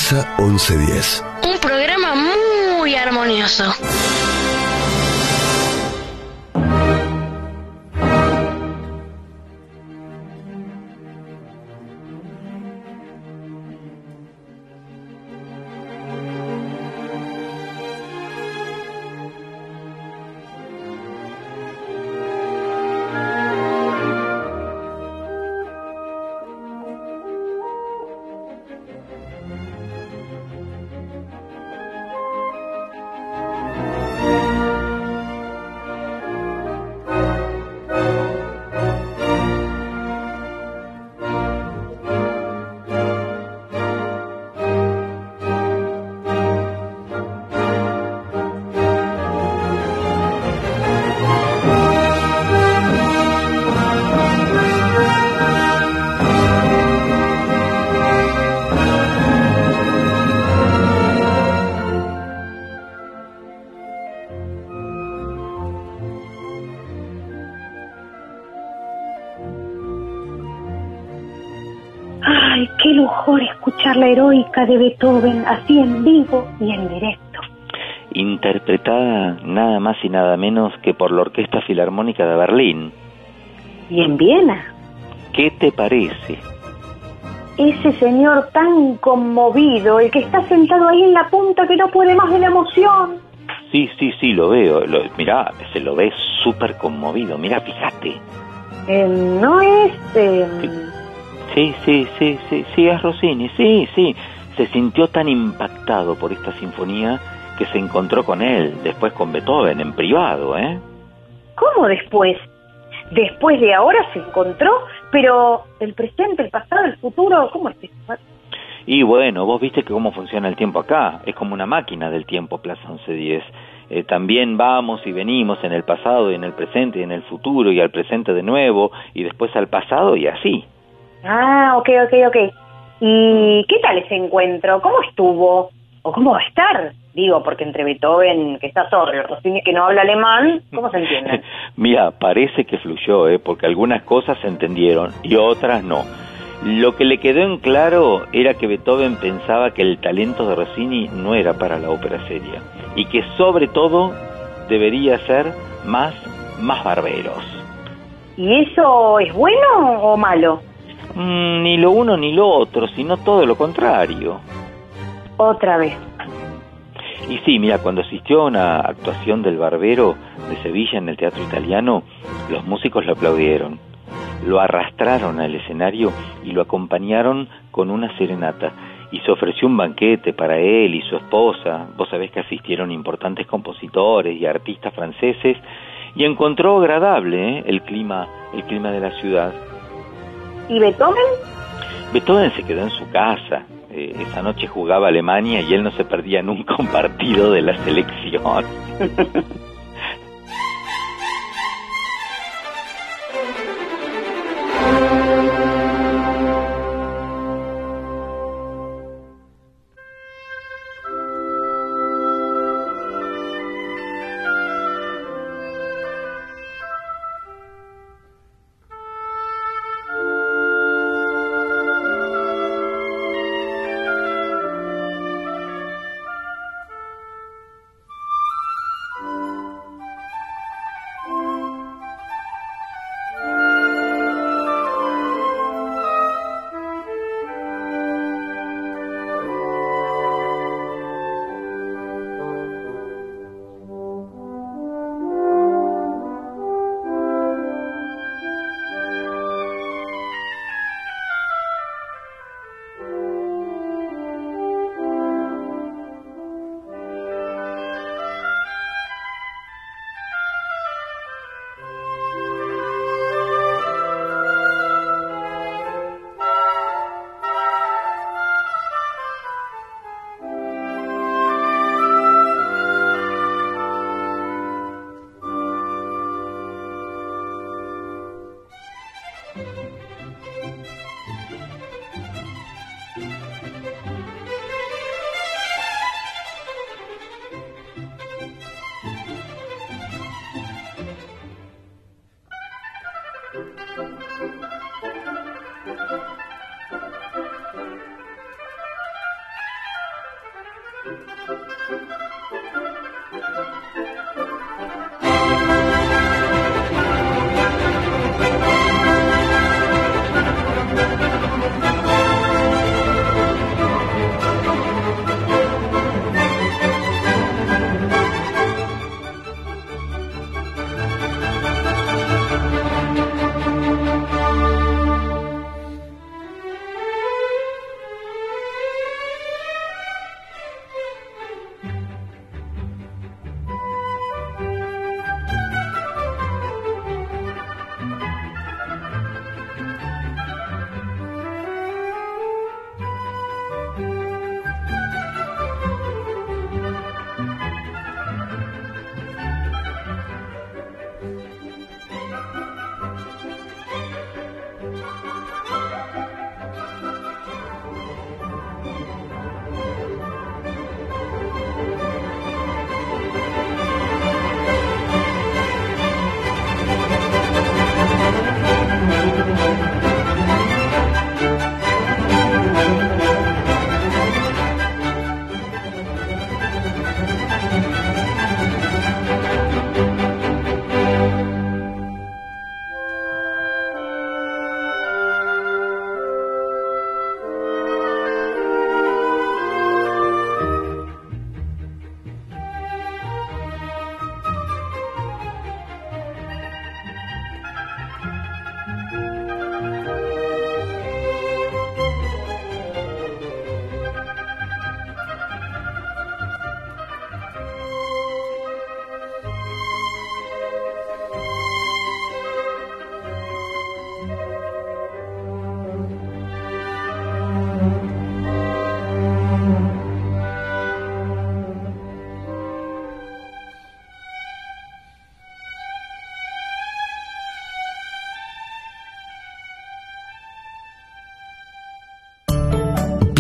Plaza 1110. Un programa muy armonioso. De Beethoven así en vivo y en directo. Interpretada nada más y nada menos que por la Orquesta Filarmónica de Berlín. Y en Viena, ¿Qué te parece? ese señor tan conmovido, el que está sentado ahí en la punta que no puede más de la emoción. Sí, sí, sí, lo veo. Lo, mirá, se lo ve súper conmovido. Mirá, fíjate. Eh, no es... eh, Sí, sí, sí, sí, sí, es Rossini, sí, sí. Se sintió tan impactado por esta sinfonía que se encontró con él, después con Beethoven, en privado, ¿eh? ¿Cómo después? Después de ahora se encontró, pero el presente, el pasado, el futuro, ¿cómo es esto? Y bueno, vos viste que cómo funciona el tiempo acá, es como una máquina del tiempo, Plaza 1110. Eh, también vamos y venimos en el pasado y en el presente y en el futuro y al presente de nuevo y después al pasado y así. Ah, ok, ok, ok. ¿Y qué tal ese encuentro? ¿Cómo estuvo? ¿O cómo va a estar? Digo, porque entre Beethoven, que está sordo, Rossini, que no habla alemán, ¿cómo se entiende? Mira, parece que fluyó, ¿eh? porque algunas cosas se entendieron y otras no. Lo que le quedó en claro era que Beethoven pensaba que el talento de Rossini no era para la ópera seria y que sobre todo debería ser más, más barberos. ¿Y eso es bueno o malo? Mm, ni lo uno ni lo otro, sino todo lo contrario. Otra vez. Y sí, mira, cuando asistió a una actuación del Barbero de Sevilla en el Teatro Italiano, los músicos lo aplaudieron, lo arrastraron al escenario y lo acompañaron con una serenata. Y se ofreció un banquete para él y su esposa. Vos sabés que asistieron importantes compositores y artistas franceses y encontró agradable ¿eh? el clima, el clima de la ciudad. ¿Y Beethoven? Beethoven se quedó en su casa. Eh, esa noche jugaba Alemania y él no se perdía nunca un partido de la selección.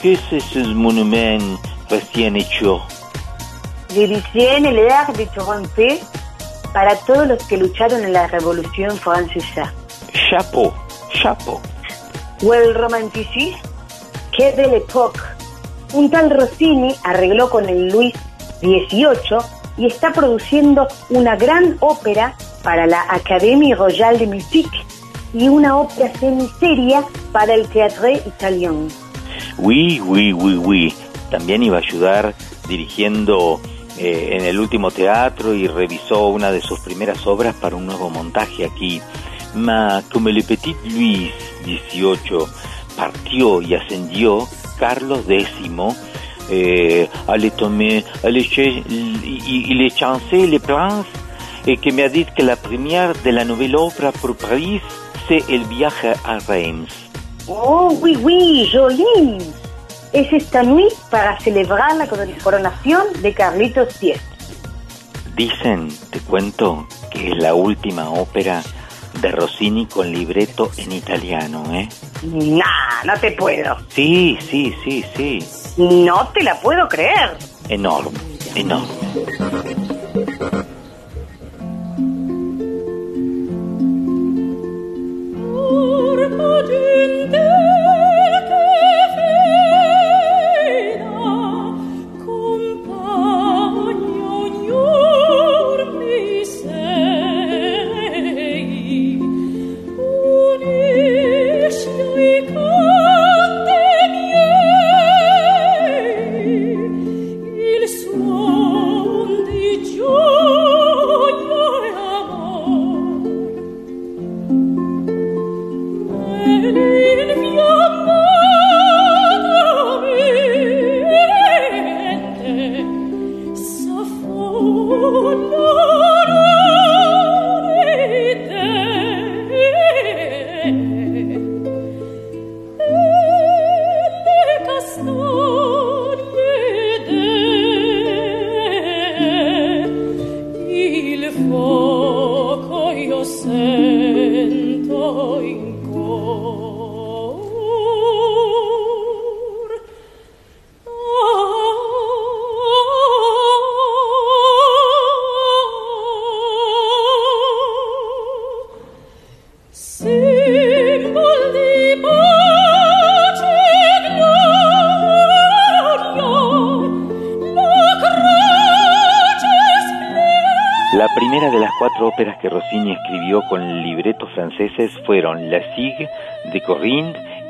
¿Qué, qué es ese monumento recién hecho? Tiene el art de Toronto para todos los que lucharon en la Revolución Francesa. Chapeau, chapeau. O el romanticismo que de l'époque. Un tal Rossini arregló con el Luis XVIII y está produciendo una gran ópera para la Académie Royale de Musique y una ópera semiseria para el Théâtre Italien. Oui, oui, oui, oui. También iba a ayudar dirigiendo eh, en el último teatro y revisó una de sus primeras obras para un nuevo montaje aquí. Ma como le petit Luis XVIII partió y ascendió, Carlos X eh, allait tomber, allait il, est chancé, le prince, et que me a dit que la première de la nouvelle opera pour Paris, c'est El viaje a Reims. Oh, oui, oui, joli. Es esta nuit para celebrar la coron- coronación de Carlitos X. Dicen, te cuento, que es la última ópera de Rossini con libreto en italiano, ¿eh? Nah, no te puedo. Sí, sí, sí, sí. No te la puedo creer. Enorme, enorme. Thôi.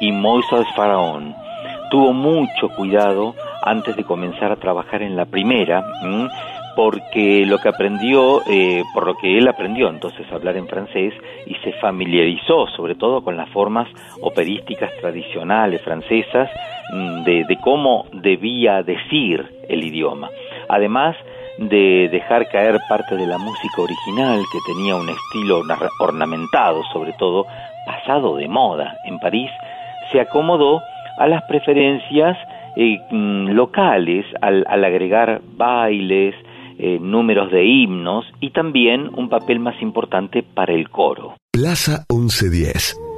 Y Moisés Faraón. Tuvo mucho cuidado antes de comenzar a trabajar en la primera, porque lo que aprendió, eh, por lo que él aprendió entonces a hablar en francés y se familiarizó sobre todo con las formas operísticas tradicionales francesas de, de cómo debía decir el idioma. Además, de dejar caer parte de la música original que tenía un estilo ornamentado, sobre todo pasado de moda en París, se acomodó a las preferencias eh, mm, locales al, agregar bailes, eh, números de himnos y también un papel más importante para el coro. Plaza 1110.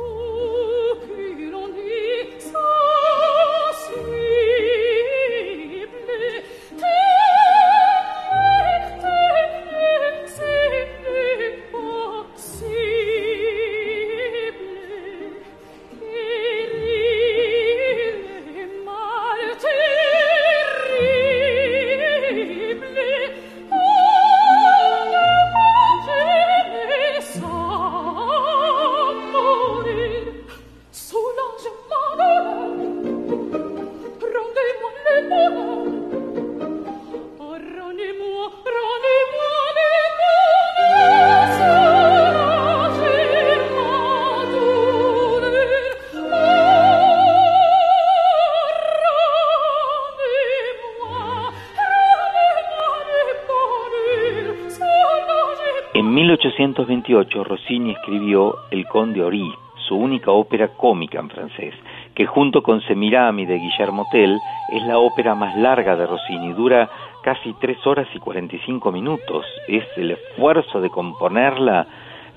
1828 Rossini escribió El Conde Ori, su única ópera cómica en francés, que junto con Semirami de Guillermo Tell es la ópera más larga de Rossini, dura casi tres horas y 45 minutos. Es el esfuerzo de componerla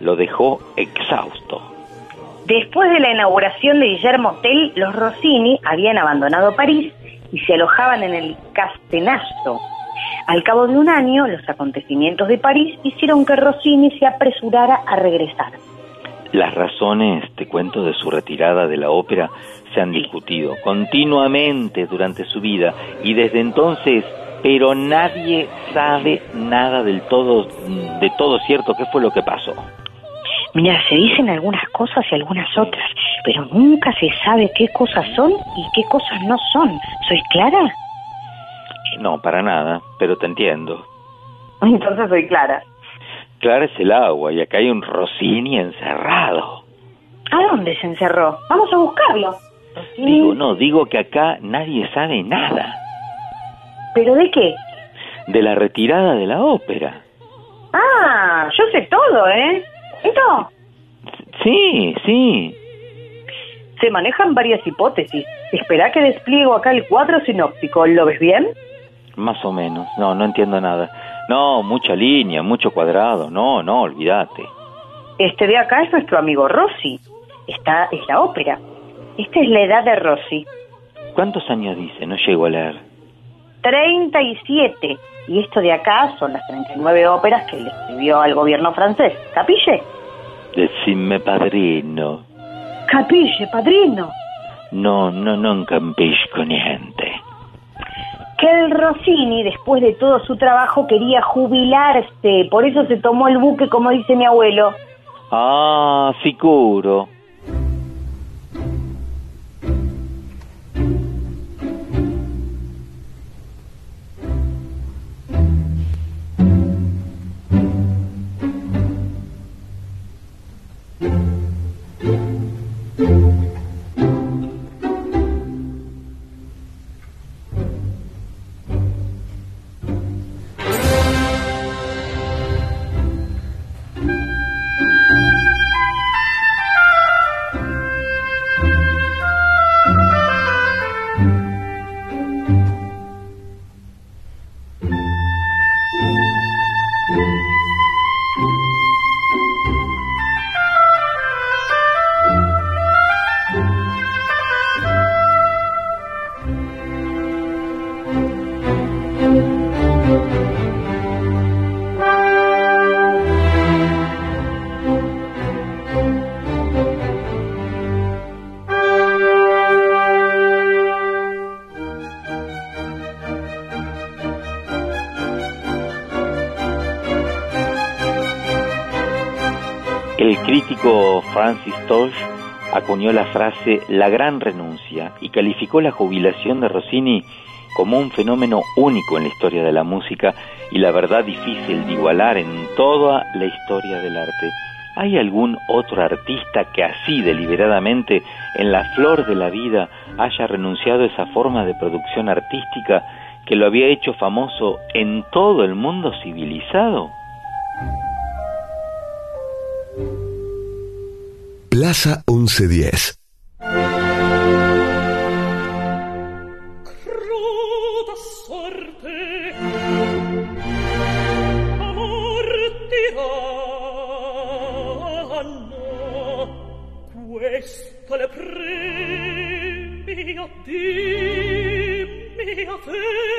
lo dejó exhausto. Después de la inauguración de Guillermo Tell, los Rossini habían abandonado París y se alojaban en el Castenazo. Al cabo de un año, los acontecimientos de París hicieron que Rossini se apresurara a regresar. Las razones, te cuento, de su retirada de la ópera se han discutido continuamente durante su vida y desde entonces, pero nadie sabe nada del todo, de todo cierto qué fue lo que pasó. Mira, se dicen algunas cosas y algunas otras, pero nunca se sabe qué cosas son y qué cosas no son. ¿Soy clara? No, para nada, pero te entiendo. Entonces soy clara. Clara es el agua y acá hay un Rossini encerrado. ¿A dónde se encerró? Vamos a buscarlo. Digo, no, digo que acá nadie sabe nada ¿Pero de qué? de la retirada de la ópera. Ah, yo sé todo, ¿eh? ¿Esto? Sí, sí. Se manejan varias hipótesis. Espera que despliego acá el cuadro sinóptico. ¿Lo ves bien? Más o menos. No, no entiendo nada. No, mucha línea, mucho cuadrado. No, no, olvídate. Este de acá es nuestro amigo Rossi. Esta es la ópera. Esta es la edad de Rossi. ¿Cuántos años dice? No llego a leer. 37. Y esto de acá son las 39 óperas que le escribió al gobierno francés. ¿Capille? Decime padrino. Capille, padrino. No, no, non capisco niente. Que el Rossini, después de todo su trabajo, quería jubilarse. Por eso se tomó el buque, como dice mi abuelo. Ah, sicuro. Tosh acuñó la frase la gran renuncia y calificó la jubilación de Rossini como un fenómeno único en la historia de la música y la verdad difícil de igualar en toda la historia del arte. ¿Hay algún otro artista que así deliberadamente, en la flor de la vida, haya renunciado a esa forma de producción artística que lo había hecho famoso en todo el mundo civilizado? Plaza 1110. Cruda sorte Amor tiranno Questa le premia dimmi a te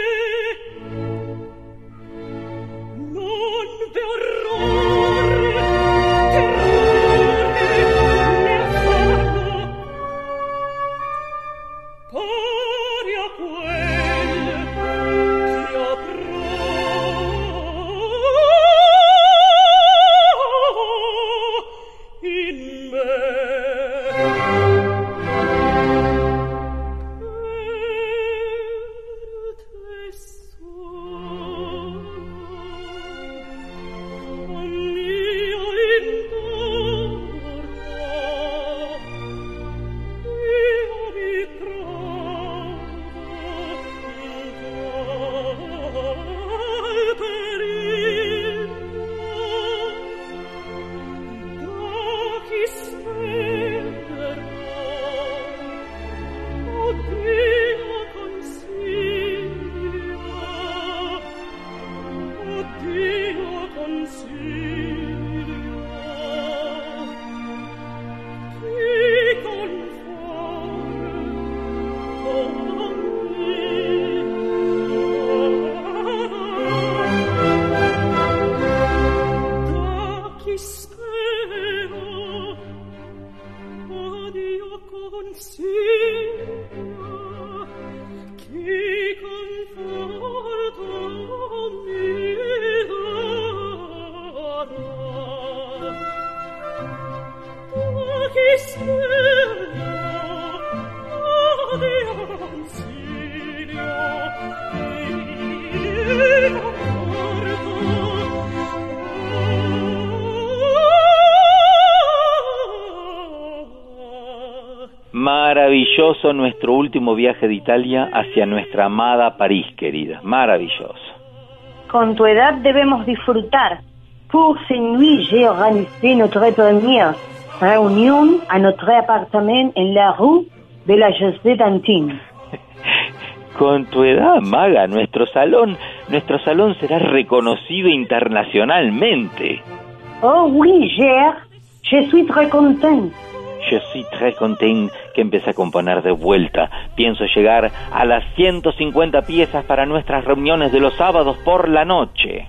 Maravilloso nuestro último viaje de Italia hacia nuestra amada París, querida. Maravilloso. Con tu edad debemos disfrutar. Pour ces nuits, j'ai organisé notre première réunion à notre appartement en la rue de la José d'Antin. Con tu edad, maga, nuestro salón, nuestro salón será reconocido internacionalmente. Oh oui, Gérard, je suis très content. Je suis très content que empiece a componer de vuelta. Pienso llegar a las 150 piezas para nuestras reuniones de los sábados por la noche.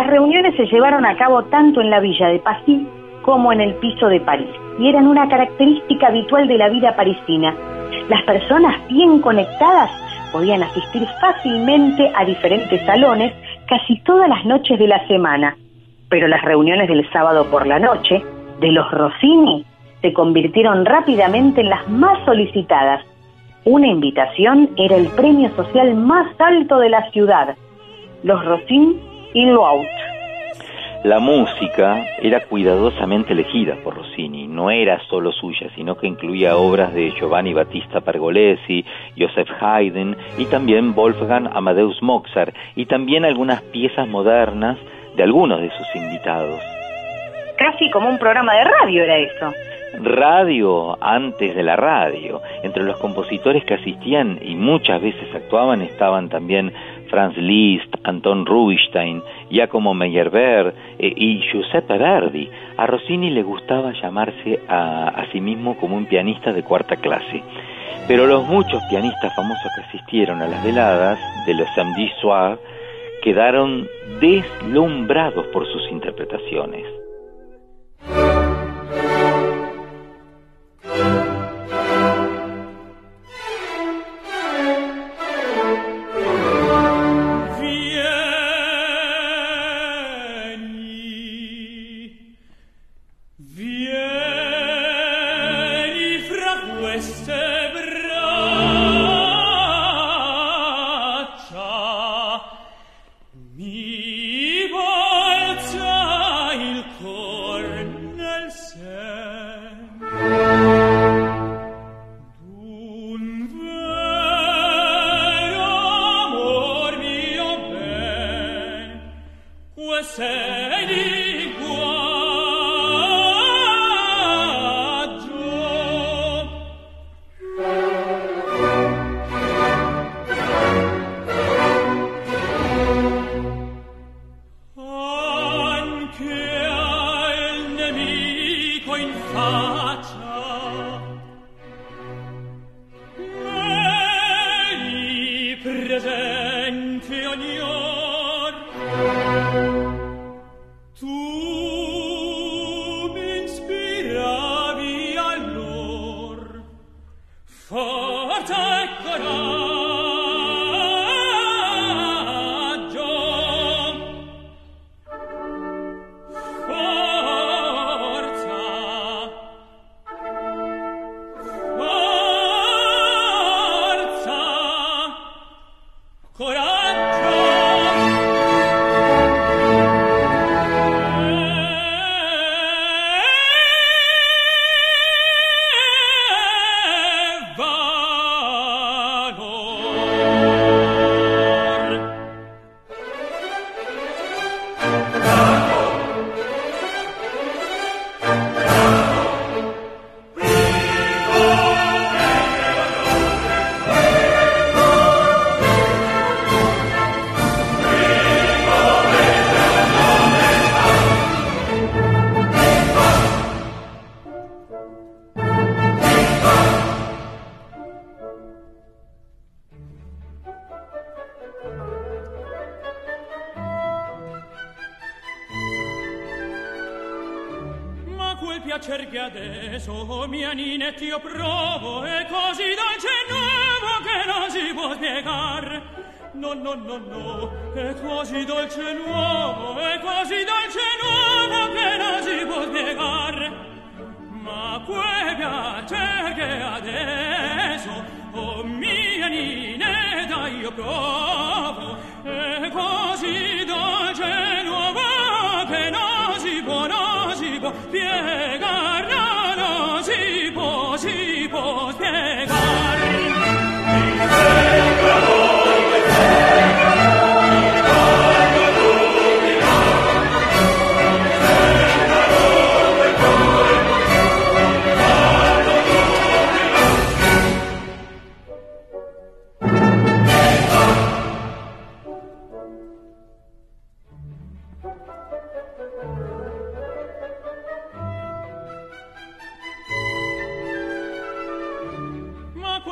Las reuniones se llevaron a cabo tanto en la villa de Passy como en el piso de París y eran una característica habitual de la vida parisina. Las personas bien conectadas podían asistir fácilmente a diferentes salones casi todas las noches de la semana, pero las reuniones del sábado por la noche de los Rossini se convirtieron rápidamente en las más solicitadas. Una invitación era el premio social más alto de la ciudad. Los Rossini y Loaut. La música era cuidadosamente elegida por Rossini, no era solo suya, sino que incluía obras de Giovanni Battista Pergolesi, Joseph Haydn y también Wolfgang Amadeus Mozart y también algunas piezas modernas de algunos de sus invitados. Casi como un programa de radio era eso. Radio antes de la radio. Entre los compositores que asistían y muchas veces actuaban estaban también Franz Liszt, Anton Rubinstein, Giacomo Meyerbeer eh, y Giuseppe Verdi. A Rossini le gustaba llamarse a, a sí mismo como un pianista de cuarta clase. Pero los muchos pianistas famosos que asistieron a las veladas de los Samedi Soir quedaron deslumbrados por sus interpretaciones.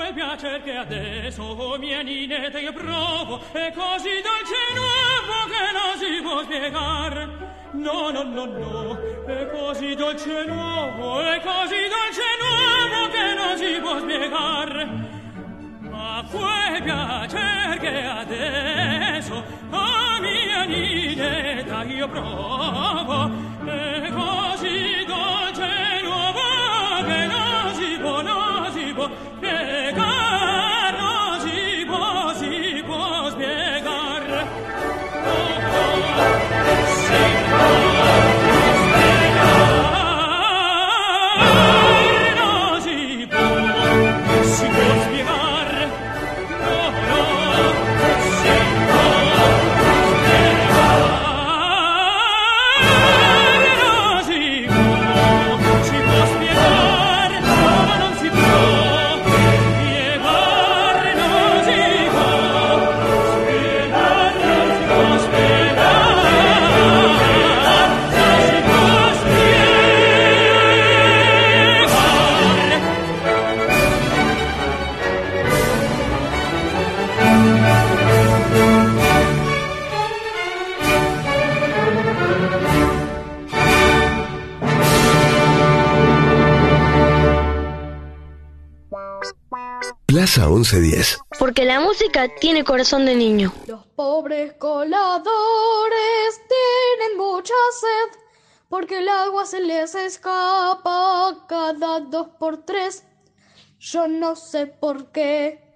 Quel piacer che adesso, oh mia Ninetta, io provo, è così dolce e nuovo che non si può spiegar. No, no, no, no, è così dolce e nuovo, è così dolce e nuovo che non si può spiegar. Ma quel piacer che adesso, oh mia Ninetta, io provo, è così dolce Plaza 1110. Porque la música tiene corazón de niño. Los pobres coladores tienen mucha sed porque el agua se les escapa cada dos por tres. Yo no sé por qué.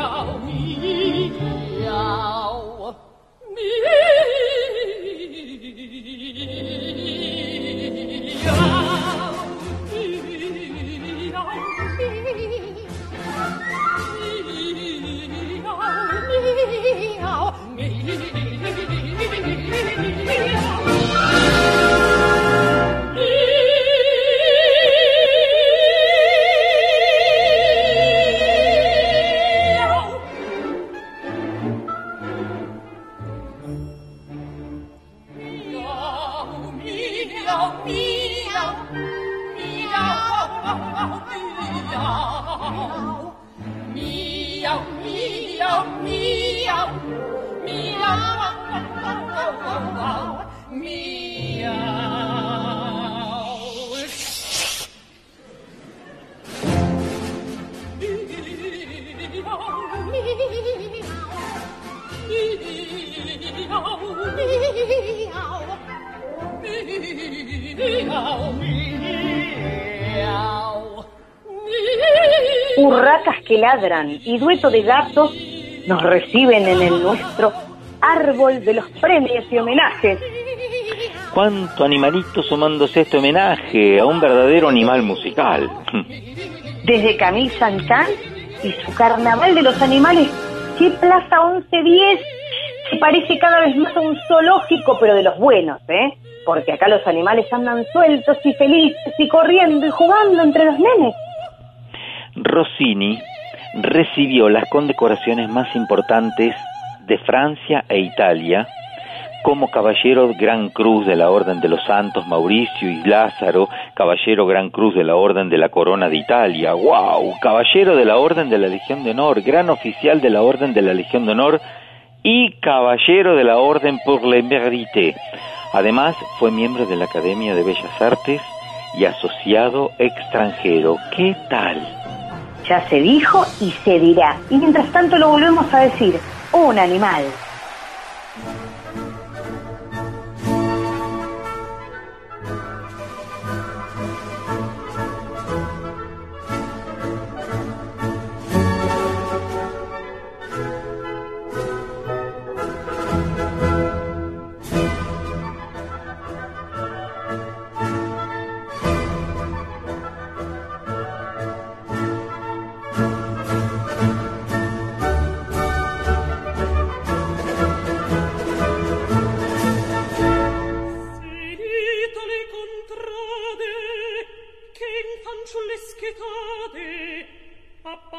now ladran y dueto de gatos nos reciben en el nuestro árbol de los premios y homenajes. ¿Cuánto animalito sumándose a este homenaje a un verdadero animal musical? Desde Camille Saint-Saëns y su carnaval de los animales, que Plaza 1110 se parece cada vez más a un zoológico, pero de los buenos, ¿eh? Porque acá los animales andan sueltos y felices y corriendo y jugando entre los nenes. Rossini recibió las condecoraciones más importantes de Francia e Italia como Caballero Gran Cruz de la Orden de los Santos Mauricio y Lázaro, Caballero Gran Cruz de la Orden de la Corona de Italia, wow, Caballero de la Orden de la Legión de Honor, Gran Oficial de la Orden de la Legión de Honor y Caballero de la Orden pour le Mérite. Además, fue miembro de la Academia de Bellas Artes y asociado extranjero. ¿Qué tal? Ya se dijo y se dirá. Y mientras tanto lo volvemos a decir, un animal.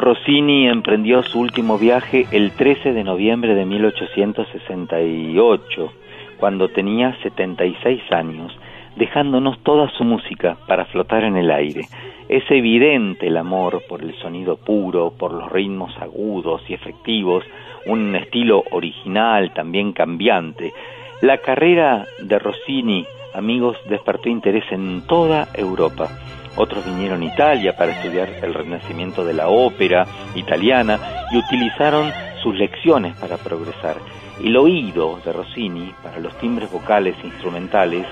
Rossini emprendió su último viaje el 13 de noviembre de 1868, cuando tenía 76 años, dejándonos toda su música para flotar en el aire. Es evidente el amor por el sonido puro, por los ritmos agudos y efectivos, un estilo original, también cambiante. La carrera de Rossini, amigos, despertó interés en toda Europa otros vinieron a Italia para estudiar el renacimiento de la ópera italiana y utilizaron sus lecciones para progresar. El oído de Rossini para los timbres vocales e instrumentales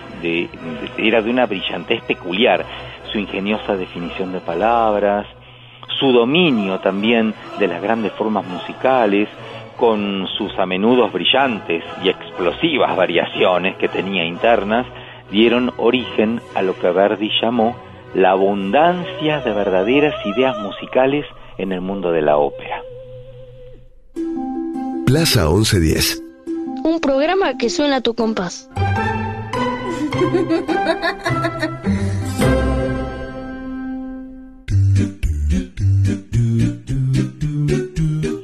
era de una brillantez peculiar, su ingeniosa definición de palabras, su dominio también de las grandes formas musicales, con sus a menudo brillantes y explosivas variaciones que tenía internas, dieron origen a lo que Verdi llamó la abundancia de verdaderas ideas musicales en el mundo de la ópera. Plaza 1110. Un programa que suena a tu compás.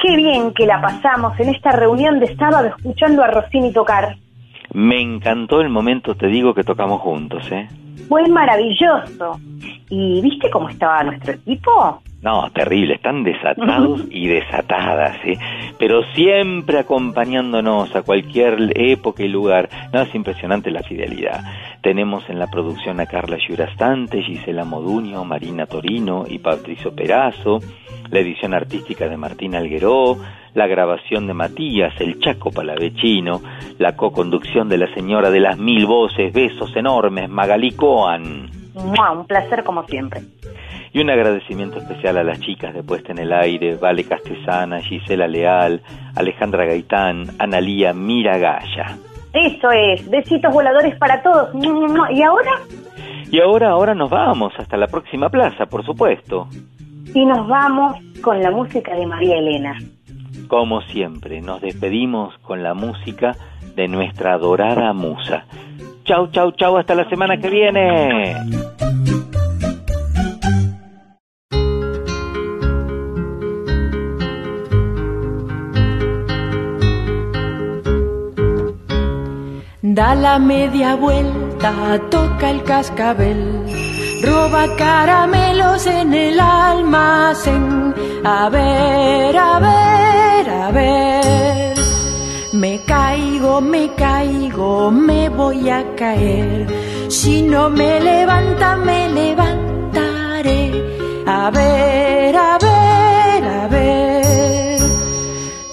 Qué bien que la pasamos en esta reunión de sábado escuchando a Rossini tocar. Me encantó el momento, te digo, que tocamos juntos, ¿eh? Fue maravilloso. ¿Y viste cómo estaba nuestro equipo? No, terrible, están desatados y desatadas, ¿sí? pero siempre acompañándonos a cualquier época y lugar. No, es impresionante la fidelidad. Tenemos en la producción a Carla Giurastante, Gisela Moduño, Marina Torino y Patricio Perazo, la edición artística de Martín Algueró, la grabación de Matías, el Chaco Palavecino, la co-conducción de la señora de las mil voces, besos enormes, Magalí Coan. Un placer como siempre. Y un agradecimiento especial a las chicas de Puesta en el Aire, Vale Castesana, Gisela Leal, Alejandra Gaitán, Analía Miragaya. Eso es, besitos voladores para todos. ¿Y ahora? Y ahora, ahora nos vamos, hasta la próxima plaza, por supuesto. Y nos vamos con la música de María Elena. Como siempre, nos despedimos con la música de nuestra adorada musa. Chau, chau, chau, hasta la semana que viene. Da la media vuelta, toca el cascabel, roba caramelos en el almacén. A ver, a ver, a ver. Me caigo, me caigo, me voy a caer. Si no me levanta, me levantaré. A ver, a ver, a ver.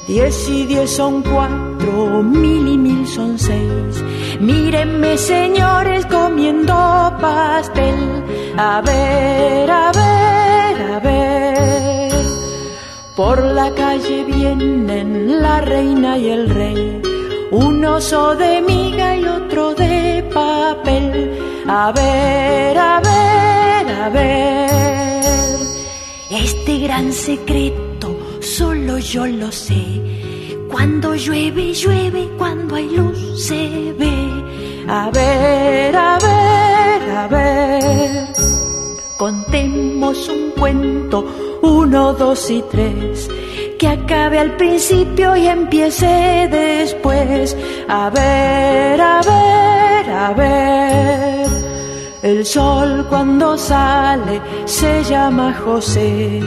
Diez y diez son cuatro, mil y mil son seis. Mírenme, señores, comiendo pastel. A ver, a ver, a ver. Por la calle vienen la reina y el rey. Un oso de miga y otro de papel. A ver, a ver, a ver. Este gran secreto solo yo lo sé. Cuando llueve, llueve, cuando hay luz se ve. A ver, a ver, a ver. Contemos un cuento, uno, dos y tres. Que acabe al principio y empiece después. A ver, a ver, a ver. El sol cuando sale se llama José.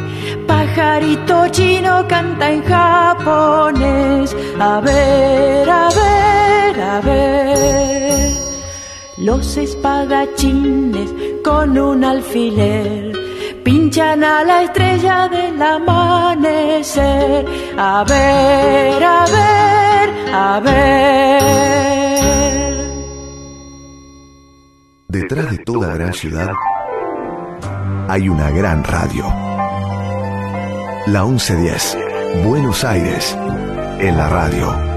Pajarito chino canta en japonés. A ver, a ver, a ver. Los espadachines con un alfiler pinchan a la estrella del amanecer. A ver, a ver, a ver. Detrás de toda gran ciudad hay una gran radio. La 1110, Buenos Aires, en la radio.